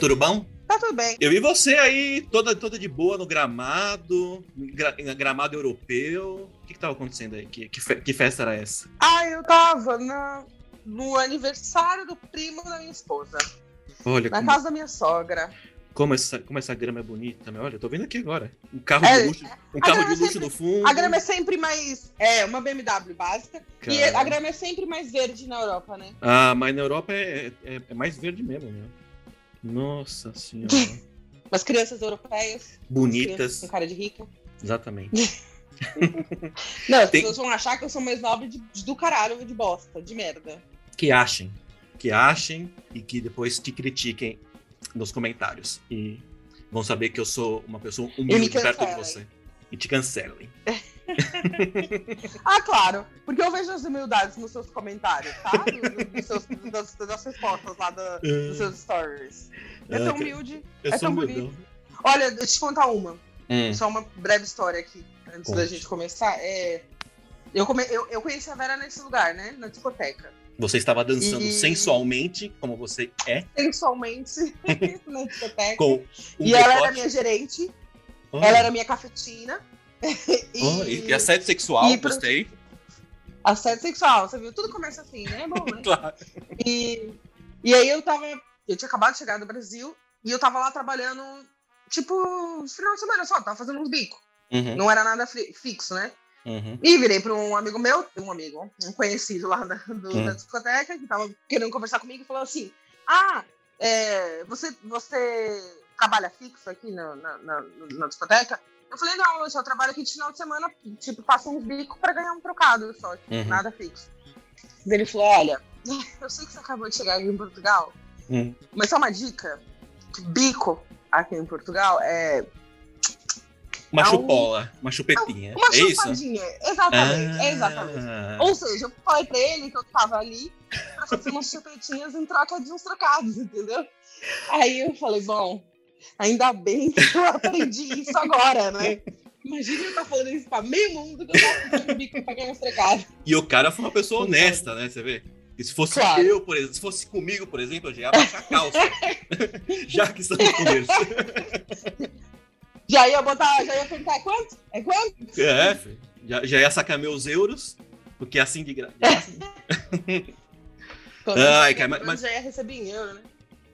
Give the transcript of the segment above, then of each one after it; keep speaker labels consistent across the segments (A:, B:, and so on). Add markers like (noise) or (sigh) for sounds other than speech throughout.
A: Tudo bom?
B: Tá tudo bem.
A: Eu vi você aí, toda, toda de boa no gramado, gra, gramado europeu. O que, que tava acontecendo aí? Que, que, fe, que festa era essa?
B: Ah, eu tava na, no aniversário do primo da minha esposa.
A: Olha,
B: na
A: como,
B: casa da minha sogra.
A: Como essa, como essa grama é bonita, meu. Olha, eu tô vendo aqui agora. Um carro
B: É,
A: de luxo, um carro de luxo
B: sempre-
A: no fundo.
B: A grama é sempre mais. É, uma BMW básica. E
A: Cara.
B: a grama é sempre mais verde na Europa, né?
A: Ah, mas na Europa é, é, é mais verde mesmo, meu. Nossa senhora. (laughs)
B: As crianças europeias. crianças
A: Bonitas.
B: Com cara de rica.
A: Exatamente. (laughs)
B: Não, as
A: Tem-
B: pessoas vão achar que eu sou mais nobre de, de- do caralho, de bosta, de merda.
A: Que achem. Que achem e que depois te critiquem nos comentários. E vão saber que eu sou uma pessoa humilde perto de você. E te cancelem. (laughs)
B: Ah, claro. Porque eu vejo as humildades nos seus comentários, tá? Nos, seus, das, das respostas lá da- dos seus stories. É
A: Ah,
B: tão humilde.
A: Eu
B: é tão
A: humildão.
B: bonito. Olha, deixa eu te contar uma.
A: Hum.
B: Só uma breve história aqui, antes da
A: Conte.
B: gente começar. É, eu, come, eu, eu conheci a Vera nesse lugar, né? Na discoteca.
A: Você estava dançando
B: E-
A: sensualmente, como você é,
B: Sensualmente, (laughs) na discoteca.
A: com um
B: e ela era
A: decote.
B: minha gerente,
A: Olha,
B: ela era minha cafetina.
A: olha, (laughs) e, e assédio sexual,
B: e pro-
A: gostei.
B: Assédio sexual, você viu? Tudo começa assim, né? É bom, né? (laughs)
A: Claro.
B: E, e aí eu tava. Eu tinha acabado de chegar do Brasil e eu tava lá trabalhando, tipo, final de semana só, tava fazendo uns bicos.
A: Uhum,
B: Não era nada fi- fixo, né?
A: Uhum.
B: E virei para um amigo meu, um amigo, um conhecido lá da, do-
A: Hum.
B: da discoteca, que tava querendo conversar comigo e falou assim: Ah, é, você, você trabalha fixo aqui na, na, na, na discoteca? Eu falei, não, eu só trabalho aqui de final de semana, tipo, faço uns bicos para ganhar um trocado só, tipo,
A: Uhum.
B: nada fixo. Ele falou, olha, (laughs) eu sei que você acabou de chegar aqui em Portugal,
A: Hum.
B: mas só uma dica, bico aqui em Portugal é
A: Uma
B: É um-
A: chupola, uma chupetinha.
B: uma
A: é isso?
B: chupadinha. Exatamente,
A: Ah.
B: exatamente. Ou seja, eu falei pra ele que eu tava ali pra fazer umas chupetinhas em troca de uns trocados, entendeu? Aí eu falei, bom, ainda bem que eu aprendi isso agora, né? Imagina eu estar falando isso pra meio mundo que eu tava fazendo bico pra ganhar uns trocados.
A: E o cara foi uma pessoa honesta, né? Você vê? E se fosse
B: Claro.
A: eu, por exemplo, se fosse comigo, por exemplo, eu já ia baixar a calça. (laughs) (laughs) já que estamos conversando. (laughs)
B: Já ia botar, já ia perguntar, é quanto? É quanto?
A: É, filho. já, já ia sacar meus euros, porque assim de graça. (laughs) Ai, cara, mas- mas-
B: já ia receber em euro, né?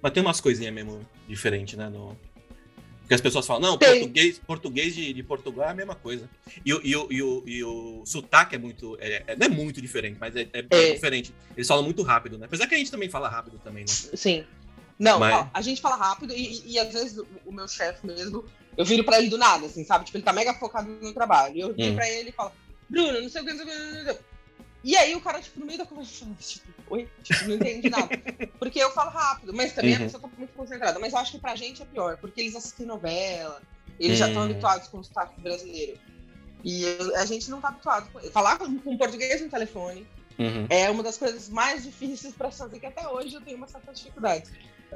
A: Mas tem umas coisinhas mesmo diferentes, né? No... Porque as pessoas falam, não,
B: Tem.
A: português, português de, de Portugal é a mesma coisa. E, o- e, o- e, o, e o sotaque é muito. É, é- não é muito diferente, mas é, é bem
B: É.
A: diferente. Eles falam muito rápido, né? Apesar que a gente também fala rápido também, né?
B: Sim. Não,
A: Mas-
B: ó, a gente fala rápido e, e- às vezes o meu chefe mesmo, eu viro pra ele do nada, assim, sabe? Tipo, ele tá mega focado no trabalho. Eu viro
A: Hum.
B: pra ele e falo, Bruno, não sei o que, não sei o que, não sei o que. E aí o cara, tipo, no meio da conversa, tipo, oi? Tipo, não entende nada. (laughs) Porque eu falo rápido, mas também
A: Uhum.
B: a pessoa tá muito concentrada. Mas eu acho que pra gente é pior, porque eles assistem novela, eles já estão
A: Hum.
B: habituados com o sotaque brasileiro. E eu- a gente não tá habituado. com- Falar com, com português no telefone
A: Uhum.
B: é uma das coisas mais difíceis pra fazer, que até hoje eu tenho uma certa dificuldade.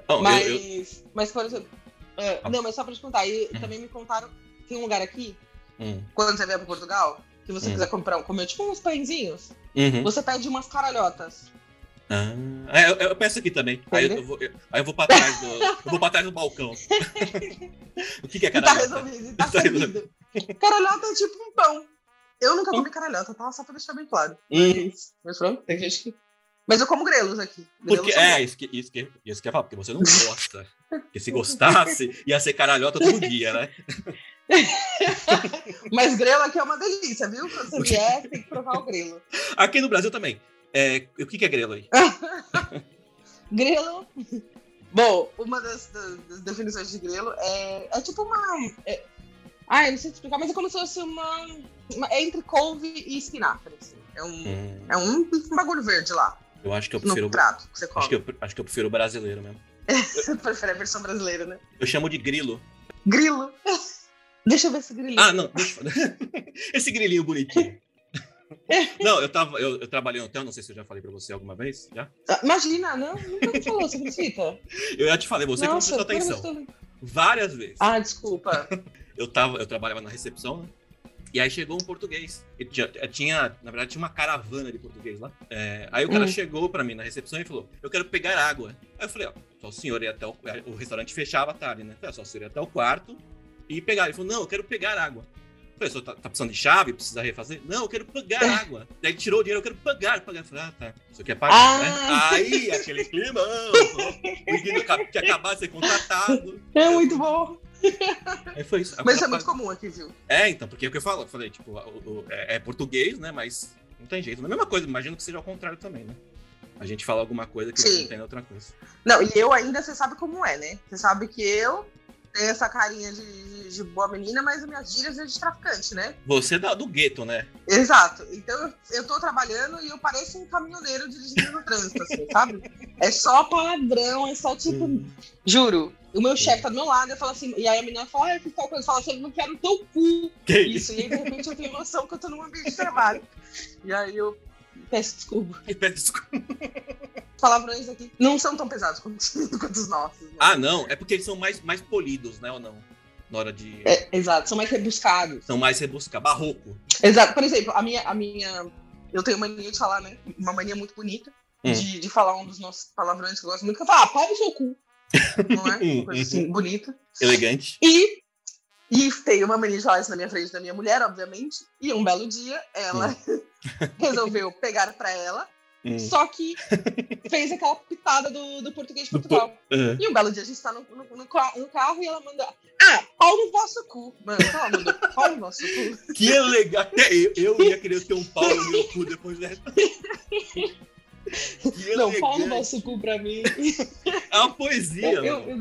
A: Não,
B: Mas,
A: eu- eu-
B: mas por exemplo, é,
A: Ah.
B: não, mas só pra te contar, e
A: Uhum.
B: também me contaram, tem um lugar aqui,
A: Hum.
B: quando você vier pra Portugal, que você
A: Hum.
B: quiser comprar, comer tipo uns pãezinhos,
A: Uhum.
B: você pede umas caralhotas.
A: Ah, é, eu, eu peço aqui também. Aí eu, eu vou, eu- aí eu vou pra trás do. Eu vou pra trás do balcão. (laughs) o que, que é
B: E tá
A: caralho?
B: resolvido, tá (laughs)
A: Tá
B: servido. Caralhota é tipo um pão. Eu nunca comi caralhota, tá? Só pra deixar bem claro.
A: Hum.
B: Mas pronto, tem gente que... Mas eu como grelos aqui. Grelos
A: Porque,
B: são
A: é, isso que, isso, que, isso que eu ia falar, porque você não gosta. Porque se gostasse, ia ser caralhota todo dia, né? (laughs)
B: Mas grelo aqui é uma delícia, viu? Quando você vier, tem que provar o grelo.
A: Aqui no Brasil também. É, o que, que é grelo aí? (laughs)
B: Grelo. Bom, uma das, das- definições de grelo é, é tipo uma. É, ah, eu não sei te explicar, mas é como se fosse uma. uma- é entre couve e espinafre. Assim. É, um,
A: Hum,
B: é um, um bagulho verde lá,
A: eu acho que eu
B: no
A: prefiro.
B: prato que você come.
A: Acho que, eu, acho que eu prefiro o brasileiro mesmo. (laughs)
B: Você prefere a versão brasileira, né?
A: Eu chamo de grilo.
B: Grilo. (laughs) Deixa eu ver esse grilinho.
A: Ah, não, deixa eu falar. (laughs) Esse grilinho bonitinho. Não, eu tava. Eu, eu trabalhei no hotel, não sei se eu já falei pra você alguma vez. Já?
B: Ah, Imagina, não, nunca me falou, você acredita?
A: Eu já te falei, você que não
B: Nossa,
A: prestou atenção.
B: eu-
A: Várias vezes.
B: Ah, desculpa.
A: Eu, tava, eu trabalhava na recepção, né? E aí chegou um português. E tinha, tinha, na verdade, tinha uma caravana de português lá. É, aí o cara hum. chegou para mim na recepção e falou: Eu quero pegar água. Aí eu falei: Ó, só o senhor ir até o. O restaurante fechava à tarde, né? Falei, só o senhor ir até o quarto e pegar. Ele falou: Não, eu quero pegar água. Eu falei, tá, tá precisando de chave? Precisa refazer? Não, eu quero pagar água. Daí ele tirou o dinheiro, eu quero pagar. pagar. Eu falei, ah, tá. Você quer pagar, ah. né? Aí, aquele clima, o menino que acabar de ser contratado.
B: É muito bom. (laughs)
A: Aí foi isso.
B: Mas isso é muito comum aqui, viu?
A: É, então, porque é o que eu falo, eu falei, tipo, o, o, é, é, português, né? Mas não tem jeito. Não é a mesma coisa, imagino que seja ao contrário também, né? A gente fala alguma coisa que Sim. não entende outra coisa.
B: Não, e eu ainda, você sabe como é, né? Você sabe que eu tenho essa carinha de, de boa menina, mas as minhas gírias é de traficante, né?
A: Você é da, do gueto, né?
B: Exato. Então eu, eu tô trabalhando e eu pareço um caminhoneiro dirigindo no trânsito, assim, sabe? É só palavrão, é só tipo. Hum. Juro. O meu chefe tá do meu lado, eu falo assim, e aí a menina fala, ah, eu fiz tal coisa, fala assim, eu não quero o teu cu. Que isso? E aí, de repente, eu tenho noção que eu tô num ambiente de trabalho. E aí eu peço desculpa.
A: peço desculpa.
B: Os palavrões aqui não são tão pesados quanto, (laughs) quanto os nossos. Né?
A: Ah, não? É porque eles são mais, mais polidos, né, ou não? Na hora de.
B: É, exato, são mais rebuscados.
A: São mais rebuscados, barroco.
B: Exato. Por exemplo, a minha, a minha. Eu tenho mania de falar, né? Uma mania muito bonita. Hum. De, de falar um dos nossos palavrões que eu gosto muito, que eu falo, ah, pau no seu cu. Não é? Uma coisa assim, bonita.
A: Elegante.
B: E, e tem uma falar isso na minha frente da minha mulher, obviamente. E um belo dia, ela hum. (laughs) resolveu pegar para ela. Hum. Só que fez aquela pitada do, do português de Portugal. Uh. E um belo dia a gente tá no, no, no, no carro e ela manda. Ah, pau no vosso cu. Mano, ela mandou (laughs) pau no vosso cu.
A: Que legal. Eu, eu ia querer ter um pau no meu cu depois dessa. (laughs)
B: Que não, pau no vosso cu pra mim.
A: É uma poesia. Eu, eu, eu,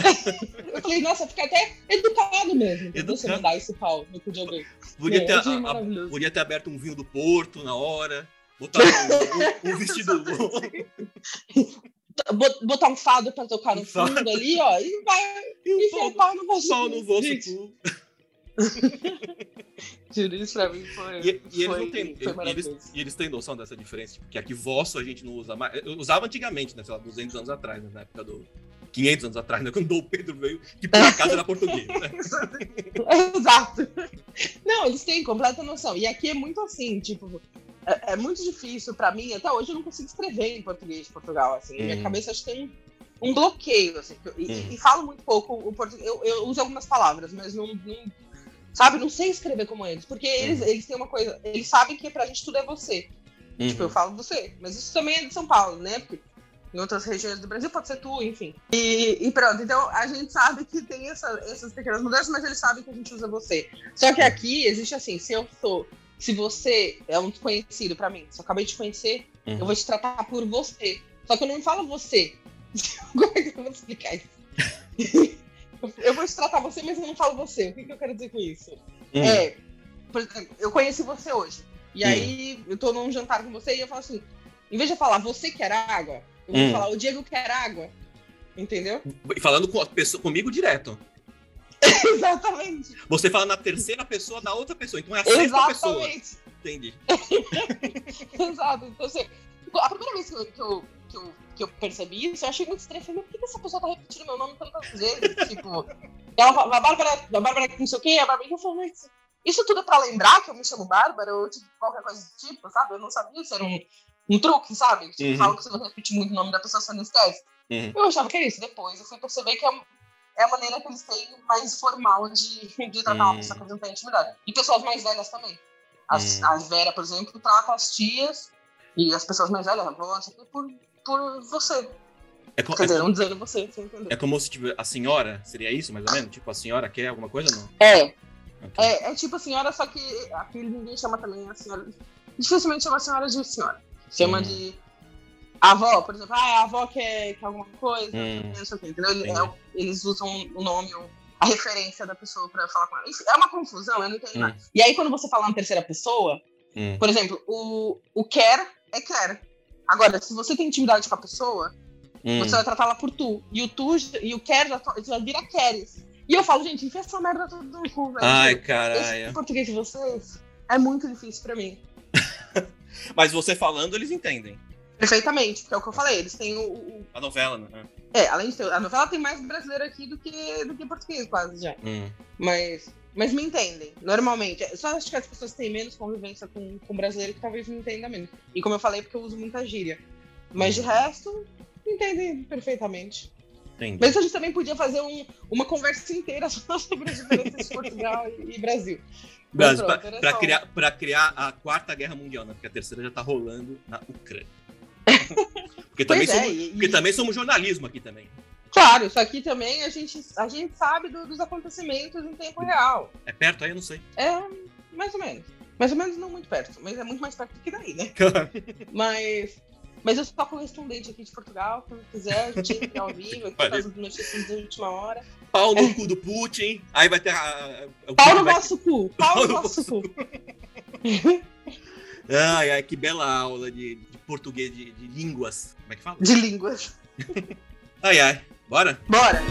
A: (laughs)
B: eu, falei, nossa, fica até educado mesmo. Educado. Você mandar esse pau no cu de alguém.
A: Podia, ter, a, a, podia ter aberto um vinho do Porto na hora. Botar um, um, um vestido. (laughs)
B: botar um fado pra tocar no fundo ali, ó, e vai e o pau no vosso
A: pau no vosso cu. (laughs)
B: Juro, isso pra mim foi.
A: E, e eles não têm. Eles, e eles têm noção dessa diferença, porque aqui vosso a gente não usa mais. Eu usava antigamente, né? Sei lá, 200 anos atrás, né, na época do. 500 anos atrás, né? (laughs) Quando o Dom Pedro veio, que por (laughs) acaso era português. Né?
B: Exato. Não, eles têm completa noção. E aqui é muito assim, tipo, é, é muito difícil para mim. Até hoje eu não consigo escrever em português de Portugal. Assim, hum. minha cabeça acho que tem um bloqueio. Assim, e, hum. e, falo muito pouco o português. Eu, eu uso algumas palavras, mas não, não sabe? Não sei escrever como eles, porque eles, uhum. eles têm uma coisa, eles sabem que pra gente tudo é você. Uhum. Tipo, eu uhum. falo você, mas isso também é de São Paulo, né? Porque em outras regiões do Brasil pode ser tu, enfim. E, e pronto, então a gente sabe que tem essa, essas pequenas mudanças, mas eles sabem que a gente usa você. Só que aqui existe assim, se eu sou, se você é um desconhecido para mim, se eu acabei de te conhecer, uhum. eu vou te tratar por você. Só que eu não falo você. (laughs) Como é que eu vou explicar isso? (laughs) eu vou te tratar você, mas eu não falo você. O que, que eu quero dizer com isso? Hum. É, por exemplo, eu conheci você hoje. E hum. aí eu tô num jantar com você e eu falo assim: em vez de falar você quer água, eu vou hum. falar o Diego quer água. Entendeu?
A: E falando com a pessoa, comigo direto. (laughs)
B: Exatamente.
A: Você fala na terceira pessoa da outra pessoa, então é a sexta Exatamente. pessoa. Entendi. (laughs)
B: Exato. Então, assim, a primeira vez que eu, que eu que eu, eu percebi isso, eu achei muito estranho. Falei, por que essa pessoa tá repetindo meu nome tantas vezes? (laughs) tipo, ela fala, a Bárbara, a Bárbara não sei o quê, a Bárbara, eu falei, mas isso tudo é pra lembrar que eu me chamo Bárbara, ou tipo, qualquer coisa do tipo, sabe? Eu não sabia se era um, um truque, sabe? Tipo, uhum. fala que você não repete muito o nome da pessoa, você não esquece. Uhum. Eu achava que era isso. Depois eu fui perceber que é, é a maneira que eles têm mais formal de, de tratar uhum. uma pessoa que não tem intimidade. E pessoas mais velhas também. As, uhum. As Vera, por exemplo, trata as tias e as pessoas mais velhas, vão por por você. É co- Quer dizer, é não dizendo você, você entendeu?
A: É como se tipo, a senhora, seria isso mais ou menos? Tipo, a senhora quer alguma coisa ou não?
B: É. É, é tipo a senhora, só que aqui ninguém chama também a senhora. Dificilmente chama a senhora de senhora. Chama hum. de avó, por exemplo. Ah, a avó quer, quer alguma coisa, hum. não sei o quê, entendeu? É, eles usam o nome, a referência da pessoa pra falar com ela. Enfim, é uma confusão, eu não entendo hum. nada. E aí, quando você fala na terceira pessoa, hum. por exemplo, o, o quer é quer. Agora, se você tem intimidade com a pessoa, hum. você vai tratá-la por tu. E o tu e o quer já, já vira queres. E eu falo, gente, enfia essa merda tudo no cu, velho.
A: Ai, caralho.
B: Esse português de vocês é muito difícil pra mim. (laughs)
A: Mas você falando, eles entendem.
B: Perfeitamente, porque é o que eu falei, eles têm o. o...
A: A novela, né?
B: É, além de ter. A novela tem mais brasileiro aqui do que, do que português, quase já. Hum. Mas. Mas me entendem, normalmente. Só acho que as pessoas têm menos convivência com, com brasileiro que talvez me entendam menos. E como eu falei, porque eu uso muita gíria. Mas de resto, me entendem perfeitamente.
A: Entendi.
B: Mas a gente também podia fazer um- uma conversa inteira (laughs) só sobre as diferenças de Portugal e, e Brasil. Um.
A: criar, pra criar a quarta guerra mundial, né? Porque a terceira já tá rolando na Ucrânia. (laughs) Porque também,
B: Pois é,
A: somos,
B: e-
A: porque
B: e-
A: também somos jornalismo aqui também.
B: Claro, isso aqui também a gente, a gente sabe do- dos acontecimentos em tempo real.
A: É perto aí? Eu não sei.
B: É mais ou menos. Mais ou menos não muito perto, mas é muito mais perto que daí, né? (laughs) Mas, mas eu sou correspondente aqui de Portugal, quando quiser, a gente entra ao (laughs) vivo, aqui faz as notícias de última hora.
A: Pau no cu do Putin. Aí vai ter. A, a-
B: Pau no
A: vai-
B: vosso cu, pau no vosso cu. (laughs)
A: Ai, ai, que bela aula de, de português, de, de línguas. Como é que fala?
B: De línguas.
A: Ai, ai. Bora?
B: Bora!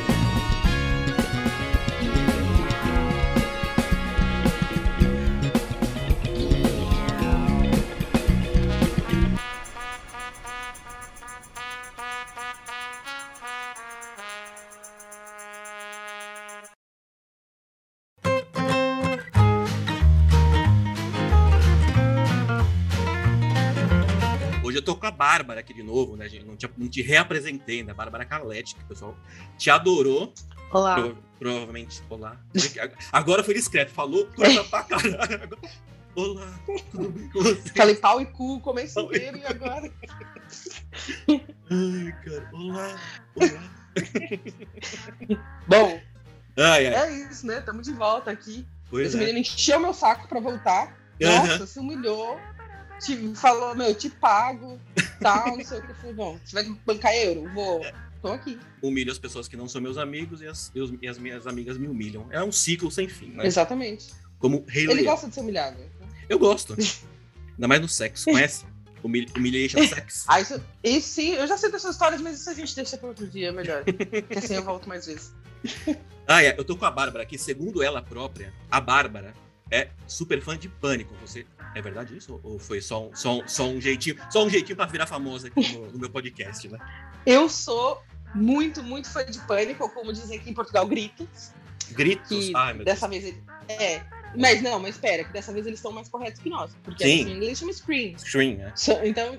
A: Eu tô com a Bárbara aqui de novo, né? Não te, não te reapresentei, né? Bárbara Calete, que o pessoal te adorou.
B: Olá.
A: Prova- provavelmente. Olá. Agora foi discreto, falou coisa pra caralho. Olá, tudo bem com você?
B: Falei pau e cu começo
A: Pau e
B: inteiro e agora.
A: Ai, cara. Olá. Olá.
B: Bom,
A: Ai, ai.
B: é isso, né? Tamo de volta aqui.
A: Pois
B: Esse
A: é.
B: menino encheu meu saco pra voltar. Nossa, se humilhou. Te falou, meu, te pago, tal, não sei o que. Eu falei, bom, você vai bancar euro? Vou. Tô aqui.
A: Humilho as pessoas que não são meus amigos e as, e os- e as minhas amigas me humilham. É um ciclo sem fim, né?
B: Exatamente.
A: Como Rei
B: Ele gosta de ser humilhado.
A: Eu gosto. (laughs) Ainda mais no sexo. Conhece? Humil Humiliation Sex. (laughs)
B: Ah, isso, isso sim, eu já sei dessas histórias, mas isso a gente deixa para outro dia, melhor. Porque assim eu volto mais vezes. (laughs)
A: Ah, é. Eu tô com a Bárbara aqui. Segundo ela própria, a Bárbara é super fã de Pânico. Você é verdade isso? Ou foi só um, só um, só um jeitinho, só um jeitinho pra virar famosa aqui no, no meu podcast, né?
B: Eu sou muito, muito fã de pânico, ou como dizem aqui em Portugal, gritos.
A: Gritos. Ai, meu
B: dessa vez ele. É. Mas não, mas espera, que dessa vez eles estão mais corretos que nós. Porque
A: Sim.
B: em inglês chama scream.
A: Deus. Scream, né?
B: Então,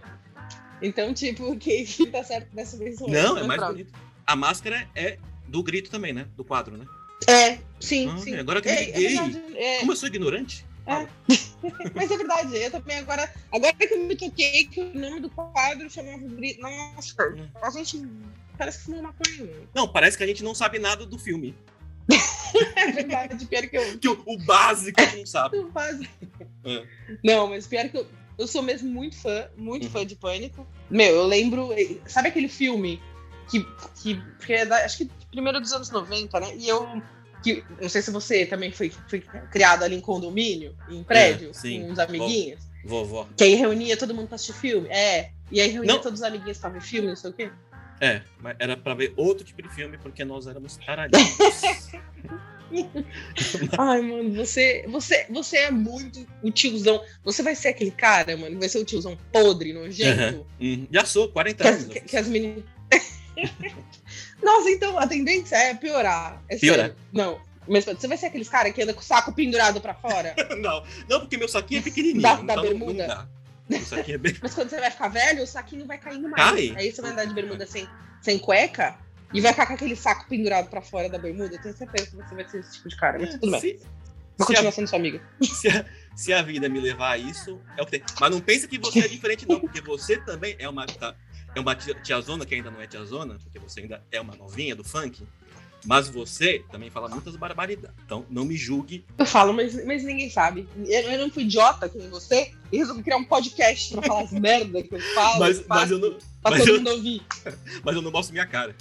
B: então tipo, (laughs) que, que tá certo dessa vez.
A: Não, é mais bonito. A máscara é do grito também, né? Do quadro, né?
B: É, sim,
A: Ah,
B: sim.
A: agora que eu me
B: é, é
A: liguei.
B: verdade, é.
A: Como eu sou ignorante?
B: É. (laughs) Mas é verdade, eu também agora. Agora que eu me toquei que o nome do quadro chamava. Nossa, a gente parece que fumou maconha. né?
A: Não, parece que a gente não sabe nada do filme. (laughs)
B: É verdade, pior que eu.
A: Que o, o básico a gente não sabe.
B: eu quase-
A: É.
B: Não, mas pior que eu. Eu sou mesmo muito fã, muito
A: Uhum.
B: fã de Pânico. Meu, eu lembro. Sabe aquele filme que. que, que é da, acho que primeiro dos anos 90, né? E eu. Que, não sei se você também foi, foi criado ali em condomínio, em prédio,
A: É,
B: com uns amiguinhos.
A: Vovó.
B: Que aí reunia todo mundo pra assistir filme. É. E aí reunia
A: Não.
B: todos os amiguinhos pra ver filme, não sei o quê.
A: É, mas era pra ver outro tipo de filme, porque nós éramos taradinhos. (laughs)
B: Ai, mano, você, você, você é muito o tiozão. Você vai ser aquele cara, mano, vai ser o tiozão podre, nojento.
A: Hum, já sou, 40
B: Que as,
A: anos.
B: que, que as meninas. (laughs) Nossa, então a tendência é piorar. É
A: Piorar.
B: sério. Não. Mas você vai ser aqueles cara que anda com o saco pendurado pra fora. (laughs)
A: não, não, porque meu saquinho é pequenininho.
B: Da- da
A: então
B: bermuda.
A: Não é bem...
B: Mas quando você vai ficar velho, o saquinho vai caindo mais.
A: Cai.
B: Aí você vai andar de bermuda sem, sem cueca e vai ficar com aquele saco pendurado pra fora da bermuda. Eu tenho certeza que você vai ser esse tipo de cara. Mas tudo bem.
A: Se,
B: Vou
A: se,
B: continuar
A: a,
B: sendo sua amiga.
A: se, a, se a vida me levar a isso, é o que tem. Mas não pensa que você é (laughs) diferente, não, porque você também é uma, tá, é uma tia- tiazona que ainda não é tiazona, porque você ainda é uma novinha do funk. Mas você também fala muitas barbaridades. Então não me julgue.
B: Eu falo, mas, mas ninguém sabe. Eu, eu não fui idiota nem você e resolvi criar um podcast pra falar as merda que eu falo.
A: Mas,
B: faço,
A: mas, eu não,
B: pra
A: mas
B: todo
A: eu-
B: mundo ouvir. (laughs)
A: mas eu não mostro minha cara.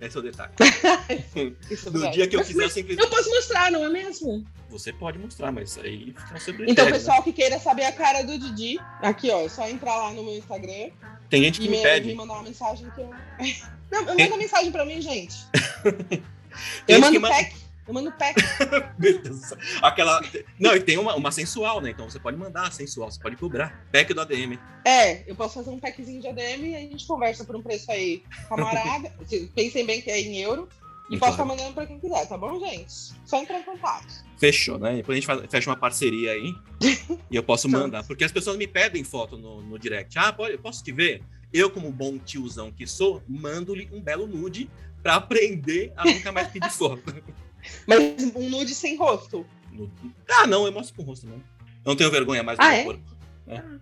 A: Esse é o detalhe. (laughs)
B: É
A: No dia que eu quiser, eu simplesmente.
B: Eu posso mostrar, não é mesmo?
A: Você pode mostrar, mas aí fica sempre.
B: Então,
A: critério, né?
B: pessoal que queira saber a cara do Didi, aqui, ó, é só entrar lá no meu Instagram
A: Tem gente que
B: e
A: me
B: me,
A: pede.
B: me mandar uma mensagem que eu. (laughs) Não,
A: Tem-
B: manda mensagem pra mim, gente. (laughs)
A: Tem
B: Eu mando
A: que
B: pack. Eu mando
A: céu. Aquela. Não, e tem uma, uma sensual, né? Então você pode mandar sensual, você pode cobrar. Pack do ADM.
B: É, eu posso fazer um packzinho de ADM e a gente conversa por um preço aí camarada. Vocês (laughs) Pensem bem que é em euro. E posso estar mandando pra quem quiser, tá bom, gente? Só entrar em contato.
A: Fechou, né? Depois a gente faz, fecha uma parceria aí (laughs) e eu posso mandar. Porque as pessoas me pedem foto no, no direct. Ah, pode, posso te ver? Eu, como bom tiozão que sou, mando-lhe um belo nude pra aprender a nunca mais pedir foto. (laughs)
B: Mas um nude sem rosto.
A: Ah, não, eu mostro com o rosto, não. Eu não tenho vergonha mais do
B: Ah,
A: meu
B: é?
A: corpo. né?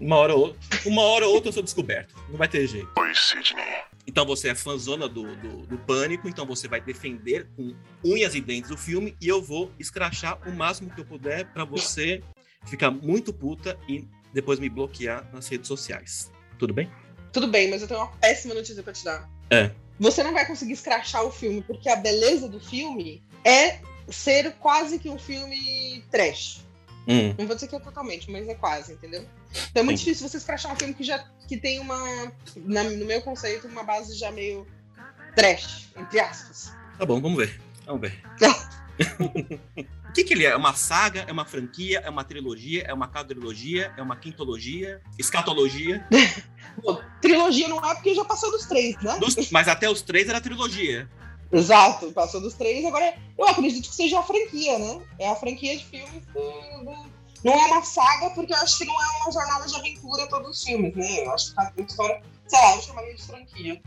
A: Uma hora ou outra, uma hora ou outra eu sou descoberto. Não vai ter jeito.
C: Oi, Sidney.
A: Então você é fãzona do, do, do Pânico, então você vai defender com unhas e dentes o filme e eu vou escrachar o máximo que eu puder pra você ficar muito puta e depois me bloquear nas redes sociais. Tudo bem?
B: Tudo bem, mas eu tenho uma péssima notícia pra te dar.
A: É.
B: Você não vai conseguir escrachar o filme, porque a beleza do filme é ser quase que um filme trash.
A: Hum,
B: Não vou dizer que é totalmente, mas é quase, entendeu? Então é muito
A: Sim.
B: difícil você escrachar um filme que já que tem uma, na- no meu conceito, uma base já meio trash, entre aspas.
A: tá bom, vamos ver. Vamos ver. (laughs) (laughs) O que, que ele é? É uma saga? É uma franquia? É uma trilogia? É uma quadrilogia? É uma quintologia? Escatologia? (laughs)
B: Bom, trilogia não é porque já passou dos três, né?
A: Dos- mas até os três era trilogia.
B: Exato, passou dos três, agora eu acredito que seja a franquia, né? É a franquia de filmes do, do- Não é uma saga, porque eu acho que não é uma jornada de aventura todos os filmes, né? Eu acho que tá uma história, sei lá, eu chamaria de franquia.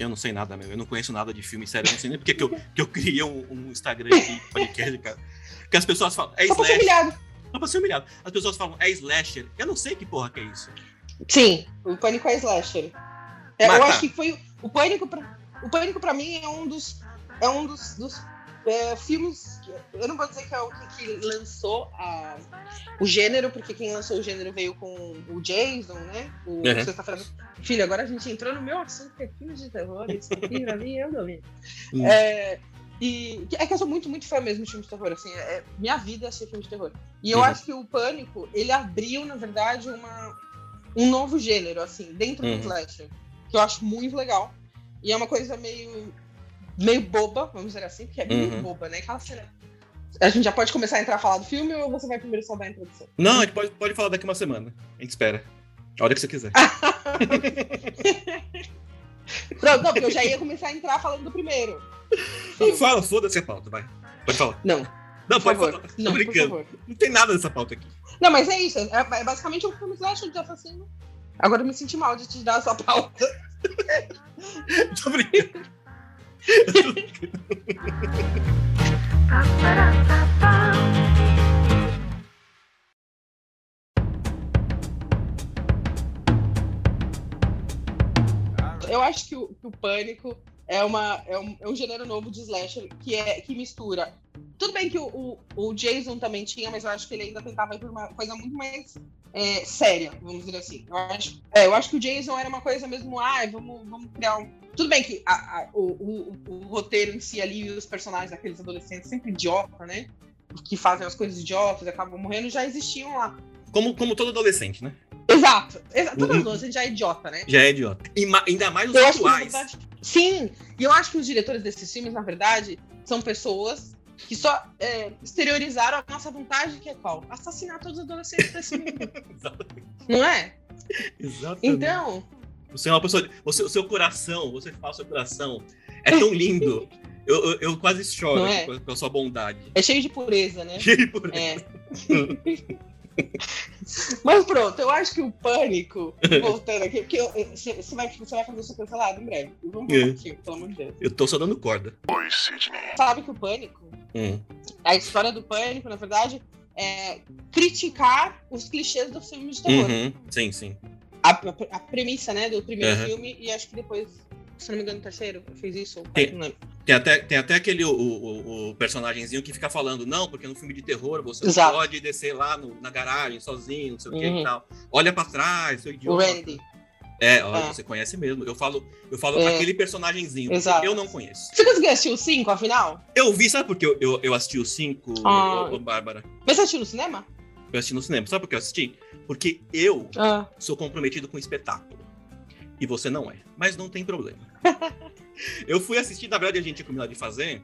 A: Eu não sei nada, meu. Eu não conheço nada de filme, sério. Eu não sei nem porque que eu, que eu criei um, um Instagram de podcast, cara. Porque as pessoas falam, é
B: Só pra ser
A: slash.
B: humilhado.
A: Só pra ser humilhado. As pessoas falam, é slasher. Eu não sei que porra que é isso.
B: Sim, o Pânico é slasher. É, eu
A: tá.
B: acho que foi. O Pânico, pra, o Pânico pra mim é um dos. É um dos, dos, é, filmes. Eu não vou dizer que é o que, que lançou a- o gênero, porque quem lançou o gênero veio com o Jason, né? O
A: Uhum.
B: Sexta-feira. Filho, agora a gente entrou no meu assunto, que é filme de terror. Isso (laughs) aqui pra mim, eu domino.
A: Hum.
B: É, e é que eu sou muito, muito fã mesmo de filme de terror. Assim, é, minha vida é assistir filme de terror. E eu
A: Uhum.
B: acho que o Pânico, ele abriu, na verdade, uma, um novo gênero, assim, dentro
A: Uhum.
B: do slasher. Que eu acho muito legal. E é uma coisa meio, meio boba, vamos dizer assim, porque é meio
A: Uhum.
B: boba, né? Aquela cena. A gente já pode começar a entrar a falar do filme ou você vai primeiro só dar a introdução?
A: Não, a gente pode, pode falar daqui uma semana. A gente espera. A hora que você quiser. (laughs)
B: Pronto, não, porque eu já ia começar a entrar falando do primeiro.
A: Não fala, foda-se a pauta, vai. Pode falar.
B: Não,
A: Não,
B: por
A: pode
B: favor.
A: falar. Tô
B: Não, por
A: brincando.
B: favor.
A: Não tem nada nessa pauta aqui.
B: Não, mas é isso. É, é basicamente um filme slasher de assassino. Agora eu me senti mal de te dar essa pauta. (laughs)
A: Tô brincando.
B: Eu acho que o, que o Pânico é, uma, é, um, é um gênero novo de slasher que, é, que mistura. Tudo bem que o, o, o Jason também tinha, mas eu acho que ele ainda tentava ir por uma coisa muito mais é, séria, vamos dizer assim. Eu acho, é, eu acho que o Jason era uma coisa mesmo, ah, vamos, vamos criar um. Tudo bem que a- a- o, o- o roteiro em si ali e os personagens daqueles adolescentes sempre idiota, né? Que fazem as coisas idiotas e acabam morrendo, já existiam lá.
A: Como, como todo adolescente, né?
B: Exato. Exato. Todo
A: Uhum.
B: adolescente já é idiota, né?
A: Já é idiota. E ainda mais os
B: Eu
A: atuais.
B: verdade, sim, e eu acho que os diretores desses filmes, na verdade, são pessoas que só é, exteriorizaram a nossa vontade, que é qual? Assassinar todos os adolescentes desse mundo. (laughs) Não é?
A: Exatamente.
B: Então,
A: Você é uma pessoa. Você, o seu coração, você fala o seu coração. É tão lindo. (laughs) Eu, eu, eu quase choro
B: é?
A: com, a, com a sua bondade.
B: é cheio de pureza, né?
A: Cheio por
B: É. (laughs) Mas pronto, eu acho que o pânico, voltando aqui, porque você vai, você vai fazer o seu cancelado em breve. Vamos
A: É.
B: aqui, pelo amor de Deus.
A: Eu tô só dando corda.
C: Oi, Sidney.
B: Sabe que o pânico
A: Hum.
B: A história do pânico, na verdade, é criticar os clichês do filme de terror.
A: Uhum. Sim, sim.
B: A, a- premissa, né, do primeiro
A: Uhum.
B: filme, e acho que depois, se não me engano, o terceiro fez isso. ou o
A: Tem-. Tem até, tem até aquele o, o, o personagemzinho que fica falando, não, porque no filme de terror você
B: Exato.
A: não pode descer lá no- na garagem sozinho, não sei o que
B: Uhum.
A: e tal. Olha pra trás, seu
B: O
A: idiota.
B: Randy.
A: É, olha,
B: É.
A: você conhece mesmo. Eu falo, eu falo
B: É.
A: aquele personagemzinho.
B: Exato.
A: Eu não conheço.
B: Você conseguiu assistir o 5, afinal?
A: Eu vi, sabe por que eu, eu, eu assisti o 5,
B: Ah.
A: Bárbara?
B: Mas você assistiu no cinema?
A: Eu assisti no cinema. Sabe por que eu assisti? Porque eu
B: Ah.
A: sou comprometido com espetáculo. E você não é. Mas não tem problema. (laughs) eu fui assistir, na verdade a gente tinha combinado de fazer.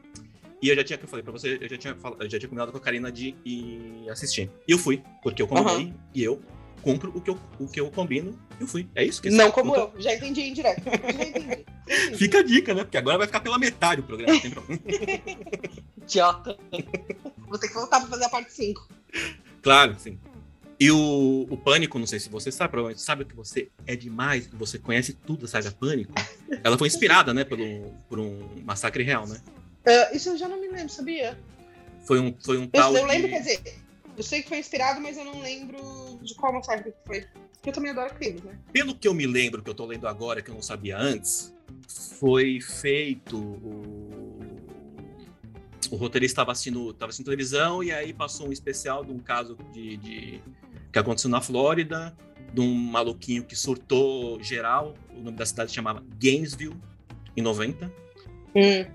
A: E eu já tinha, que eu falei pra você, eu já tinha, eu já tinha combinado com a Karina de ir assistir. E eu fui, porque eu combinei, e eu compro o que eu, o que eu combino e eu fui. É isso que
B: Não como eu, já entendi em direto. (laughs) Já entendi.
A: Fica a dica, né? Porque agora vai ficar pela metade o programa.
B: Idiota. (laughs) Vou ter que voltar pra fazer a parte 5.
A: Claro, sim. E o, o Pânico, não sei se você sabe, provavelmente sabe que você é demais, que você conhece tudo da saga Pânico. Ela foi inspirada, né, pelo, por um massacre real, né?
B: Ah, isso eu já não me lembro, sabia?
A: Foi um, foi um
B: Eu,
A: tal.
B: eu lembro,
A: de...
B: quer dizer, eu sei que foi inspirado, mas eu não lembro de qual massacre que foi. Porque eu também adoro crimes, né?
A: Pelo que eu me lembro, que eu tô lendo agora, que eu não sabia antes, foi feito o. O roteirista estava assistindo, tava assistindo televisão e aí passou um especial de um caso de, de- que aconteceu na Flórida, de um maluquinho que surtou geral. O nome da cidade chamava Gainesville, em 90.
B: Hum.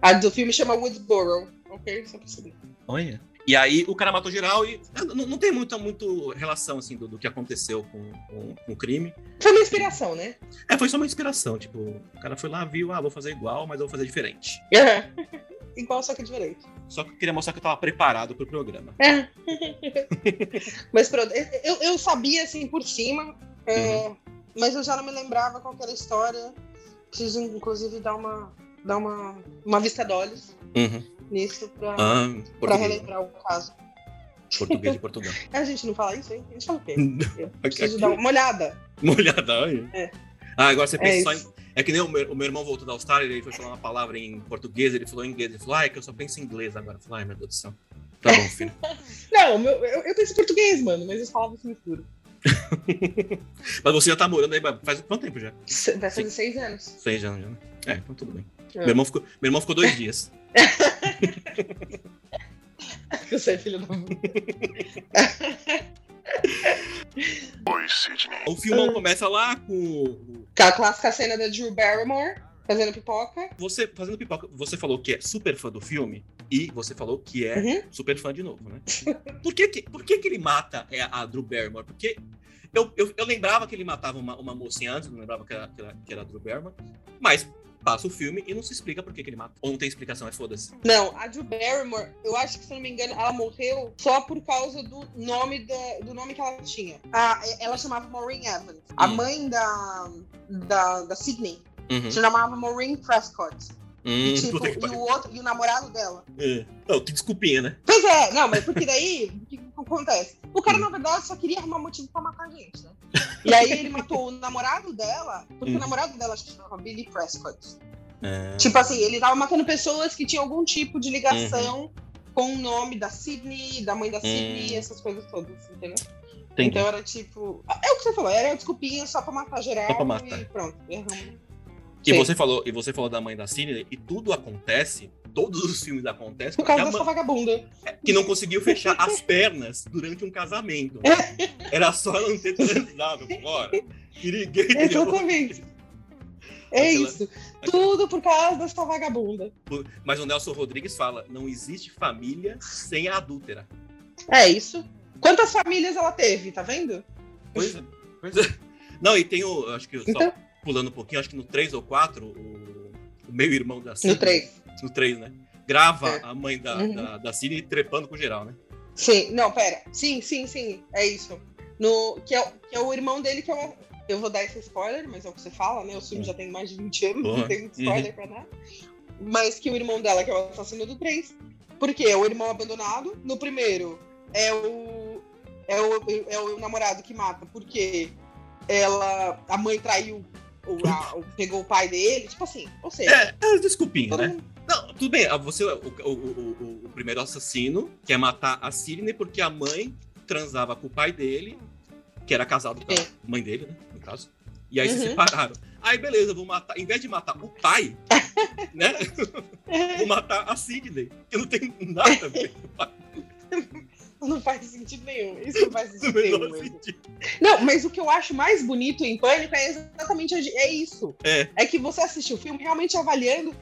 B: A do filme chama Woodsboro. Ok, só pra saber.
A: Olha. E aí o cara matou geral e ah, não, não tem muita muito relação assim do, do que aconteceu com, com, com o crime.
B: Foi uma inspiração, né?
A: É, foi só uma inspiração. Tipo, o cara foi lá, viu, ah, vou fazer igual, mas eu vou fazer diferente. (laughs)
B: Igual, só que diferente.
A: Só que eu queria mostrar que eu tava preparado pro programa.
B: É. (laughs) mas pronto, eu, eu sabia assim por cima, é, mas eu já não me lembrava qual era a história. Preciso, inclusive, dar uma, dar uma, uma vista de olhos
A: Uhum.
B: nisso pra,
A: Ah,
B: relembrar o caso.
A: Português de Portugal. (laughs)
B: A gente não fala isso, hein? A gente fala o quê? (laughs) Eu
A: Aqui-
B: preciso dar uma olhada.
A: Uma olhada aí.
B: É.
A: Ah, agora você
B: É
A: pensa só
B: isso.
A: em. É que nem o meu, o meu irmão voltou da Austrália, ele foi falar uma palavra em português, ele falou em inglês. Ele falou, ah, é que eu só penso em inglês agora. Eu falei, ai, meu Deus do céu. Tá bom, filho. (laughs)
B: Não, meu- eu, eu penso em português, mano, mas as palavras se misturam.
A: Mas você já tá morando aí faz quanto tempo já?
B: Vai fazer seis anos.
A: Seis anos já, né? É, então tudo bem.
B: É.
A: Meu, irmão ficou, meu irmão ficou dois dias. (laughs)
B: Eu sei, filho da (laughs)
C: Oi, Sidney.
A: O filmão começa lá com
B: Com a clássica cena da Drew Barrymore fazendo pipoca.
A: você fazendo pipoca. Você falou que é super fã do filme e você falou que é
B: Uhum.
A: super fã de novo, né? (laughs) Por que que, por que, que ele mata é, a Drew Barrymore? Porque eu, eu, eu lembrava que ele matava uma, uma mocinha antes, não lembrava que era, que era, que era a Drew Barrymore, mas passa o filme e não se explica por que, que ele mata. Ou não tem explicação, é foda-se.
B: Não, a Drew Barrymore, eu acho que, se não me engano, ela morreu só por causa do nome, da, do nome que ela tinha. A, ela chamava Maureen Evans. A
A: Hum.
B: mãe da, da, da Sydney
A: Uhum.
B: se chamava Maureen Prescott.
A: Hum,
B: E, tipo,
A: puta que
B: e o outro, e o namorado dela.
A: É. Oh, que desculpinha, né?
B: Pois é, não, mas porque daí, o que, que acontece? O cara,
A: Hum.
B: na verdade, só queria arrumar motivo pra matar a gente, né? E aí ele matou o namorado dela, porque
A: Hum.
B: o namorado dela chamava Billy Prescott.
A: É.
B: Tipo assim, ele tava matando pessoas que tinham algum tipo de ligação
A: Uhum.
B: com o nome da Sidney, da mãe da Sidney,
A: Hum.
B: essas coisas todas, entendeu?
A: Entendi.
B: Então era tipo. É o que você falou, era desculpinha só pra matar geral
A: Só pra matar.
B: e pronto. erramos.
A: E
B: Sim.
A: você falou, e você falou da mãe da Sidney, e tudo acontece, todos os filmes acontecem,
B: Por causa dessa
A: mãe
B: vagabunda.
A: que não conseguiu fechar as pernas durante um casamento. Era só ela não ter transado teria
B: Exatamente. É
A: Aquela-
B: isso. Tudo por causa dessa vagabunda.
A: Mas o Nelson Rodrigues fala: não existe família sem a adúltera.
B: É isso. Quantas famílias ela teve, tá vendo?
A: Pois é. Pois é. (laughs) Não, e tem o. Acho que só
B: Então,
A: pulando um pouquinho, acho que no 3 ou 4, o, o meio-irmão da Sidney.
B: no 3.
A: No 3, né? Grava
B: É.
A: a mãe da,
B: Uhum.
A: da, da Sidney trepando com geral, né?
B: Sim, não, pera. Sim, sim, sim. É isso. No, que, é, o- que é o irmão dele que é o. Eu vou dar esse spoiler, mas é o que você fala, né? O filme já tem mais de 20 anos,
A: Porra.
B: não tem muito spoiler pra dar. Mas que o irmão dela, que é o assassino do 3. Porque é o irmão abandonado. No primeiro, é o. É o, é o namorado que mata, porque ela. A mãe traiu. A- pegou o pai dele, tipo assim. Ou seja,
A: É, é desculpinha, né?
B: mundo-
A: Não, tudo bem. ah, Você, o, o, o, o- o primeiro assassino quer matar a Sidney porque a mãe transava com o pai dele, que era casado com a
B: Sim.
A: mãe dele, né? No caso. E aí se
B: Uhum.
A: separaram. Aí, beleza, vou matar. Em vez de matar o pai, (laughs) né? (laughs) Vou matar a Sidney, que não tem nada a ver com o pai.
B: Não faz sentido nenhum. Isso não faz (laughs) sentido nenhum.
A: sentido.
B: Não, mas o que eu acho mais bonito em Pânico é exatamente é isso.
A: É.
B: que você assiste o filme realmente avaliando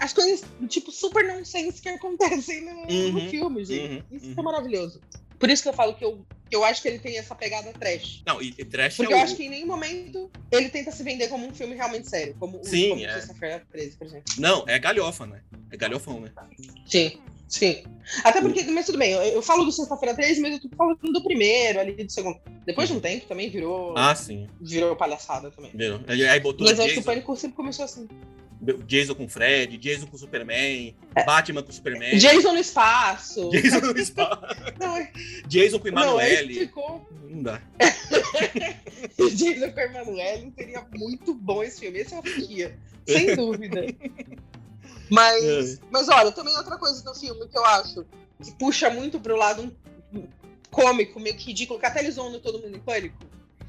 B: as coisas tipo super nonsense que acontecem no, no
A: Uhum,
B: filme, gente.
A: uhum,
B: isso
A: uhum.
B: que é maravilhoso. Por isso que eu falo que eu, que eu acho que ele tem essa pegada trash.
A: Não, e, e trash
B: Porque
A: é
B: eu
A: o...
B: acho que em nenhum momento ele tenta se vender como um filme realmente sério. Como
A: Sim,
B: como
A: é.
B: Sexta-feira 13, por exemplo.
A: Não, é galhofa, né? É galhofão, né?
B: Sim. Sim. Até porque, mas tudo bem, eu, eu falo do Sexta-feira 13, mas eu tô falando do primeiro, ali do segundo. Depois de um tempo também virou,
A: Ah, sim.
B: virou palhaçada também.
A: Viu? Aí botou
B: Mas eu acho que o Pânico sempre começou assim.
A: Jason com Fred, Jason com Superman, Batman com Superman,
B: Jason no espaço. (laughs)
A: Jason no espaço,
B: Não, é-
A: Jason com
B: não,
A: Emanuele.
B: ficou.
A: Não dá. (laughs)
B: Jason com Emanuele seria muito bom esse filme. Esse eu assistia, sem (laughs) dúvida. Mas, mas olha, também outra coisa do filme que eu acho que puxa muito pro lado um- um cômico, meio que ridículo, que até eles vão no Todo Mundo em Pânico,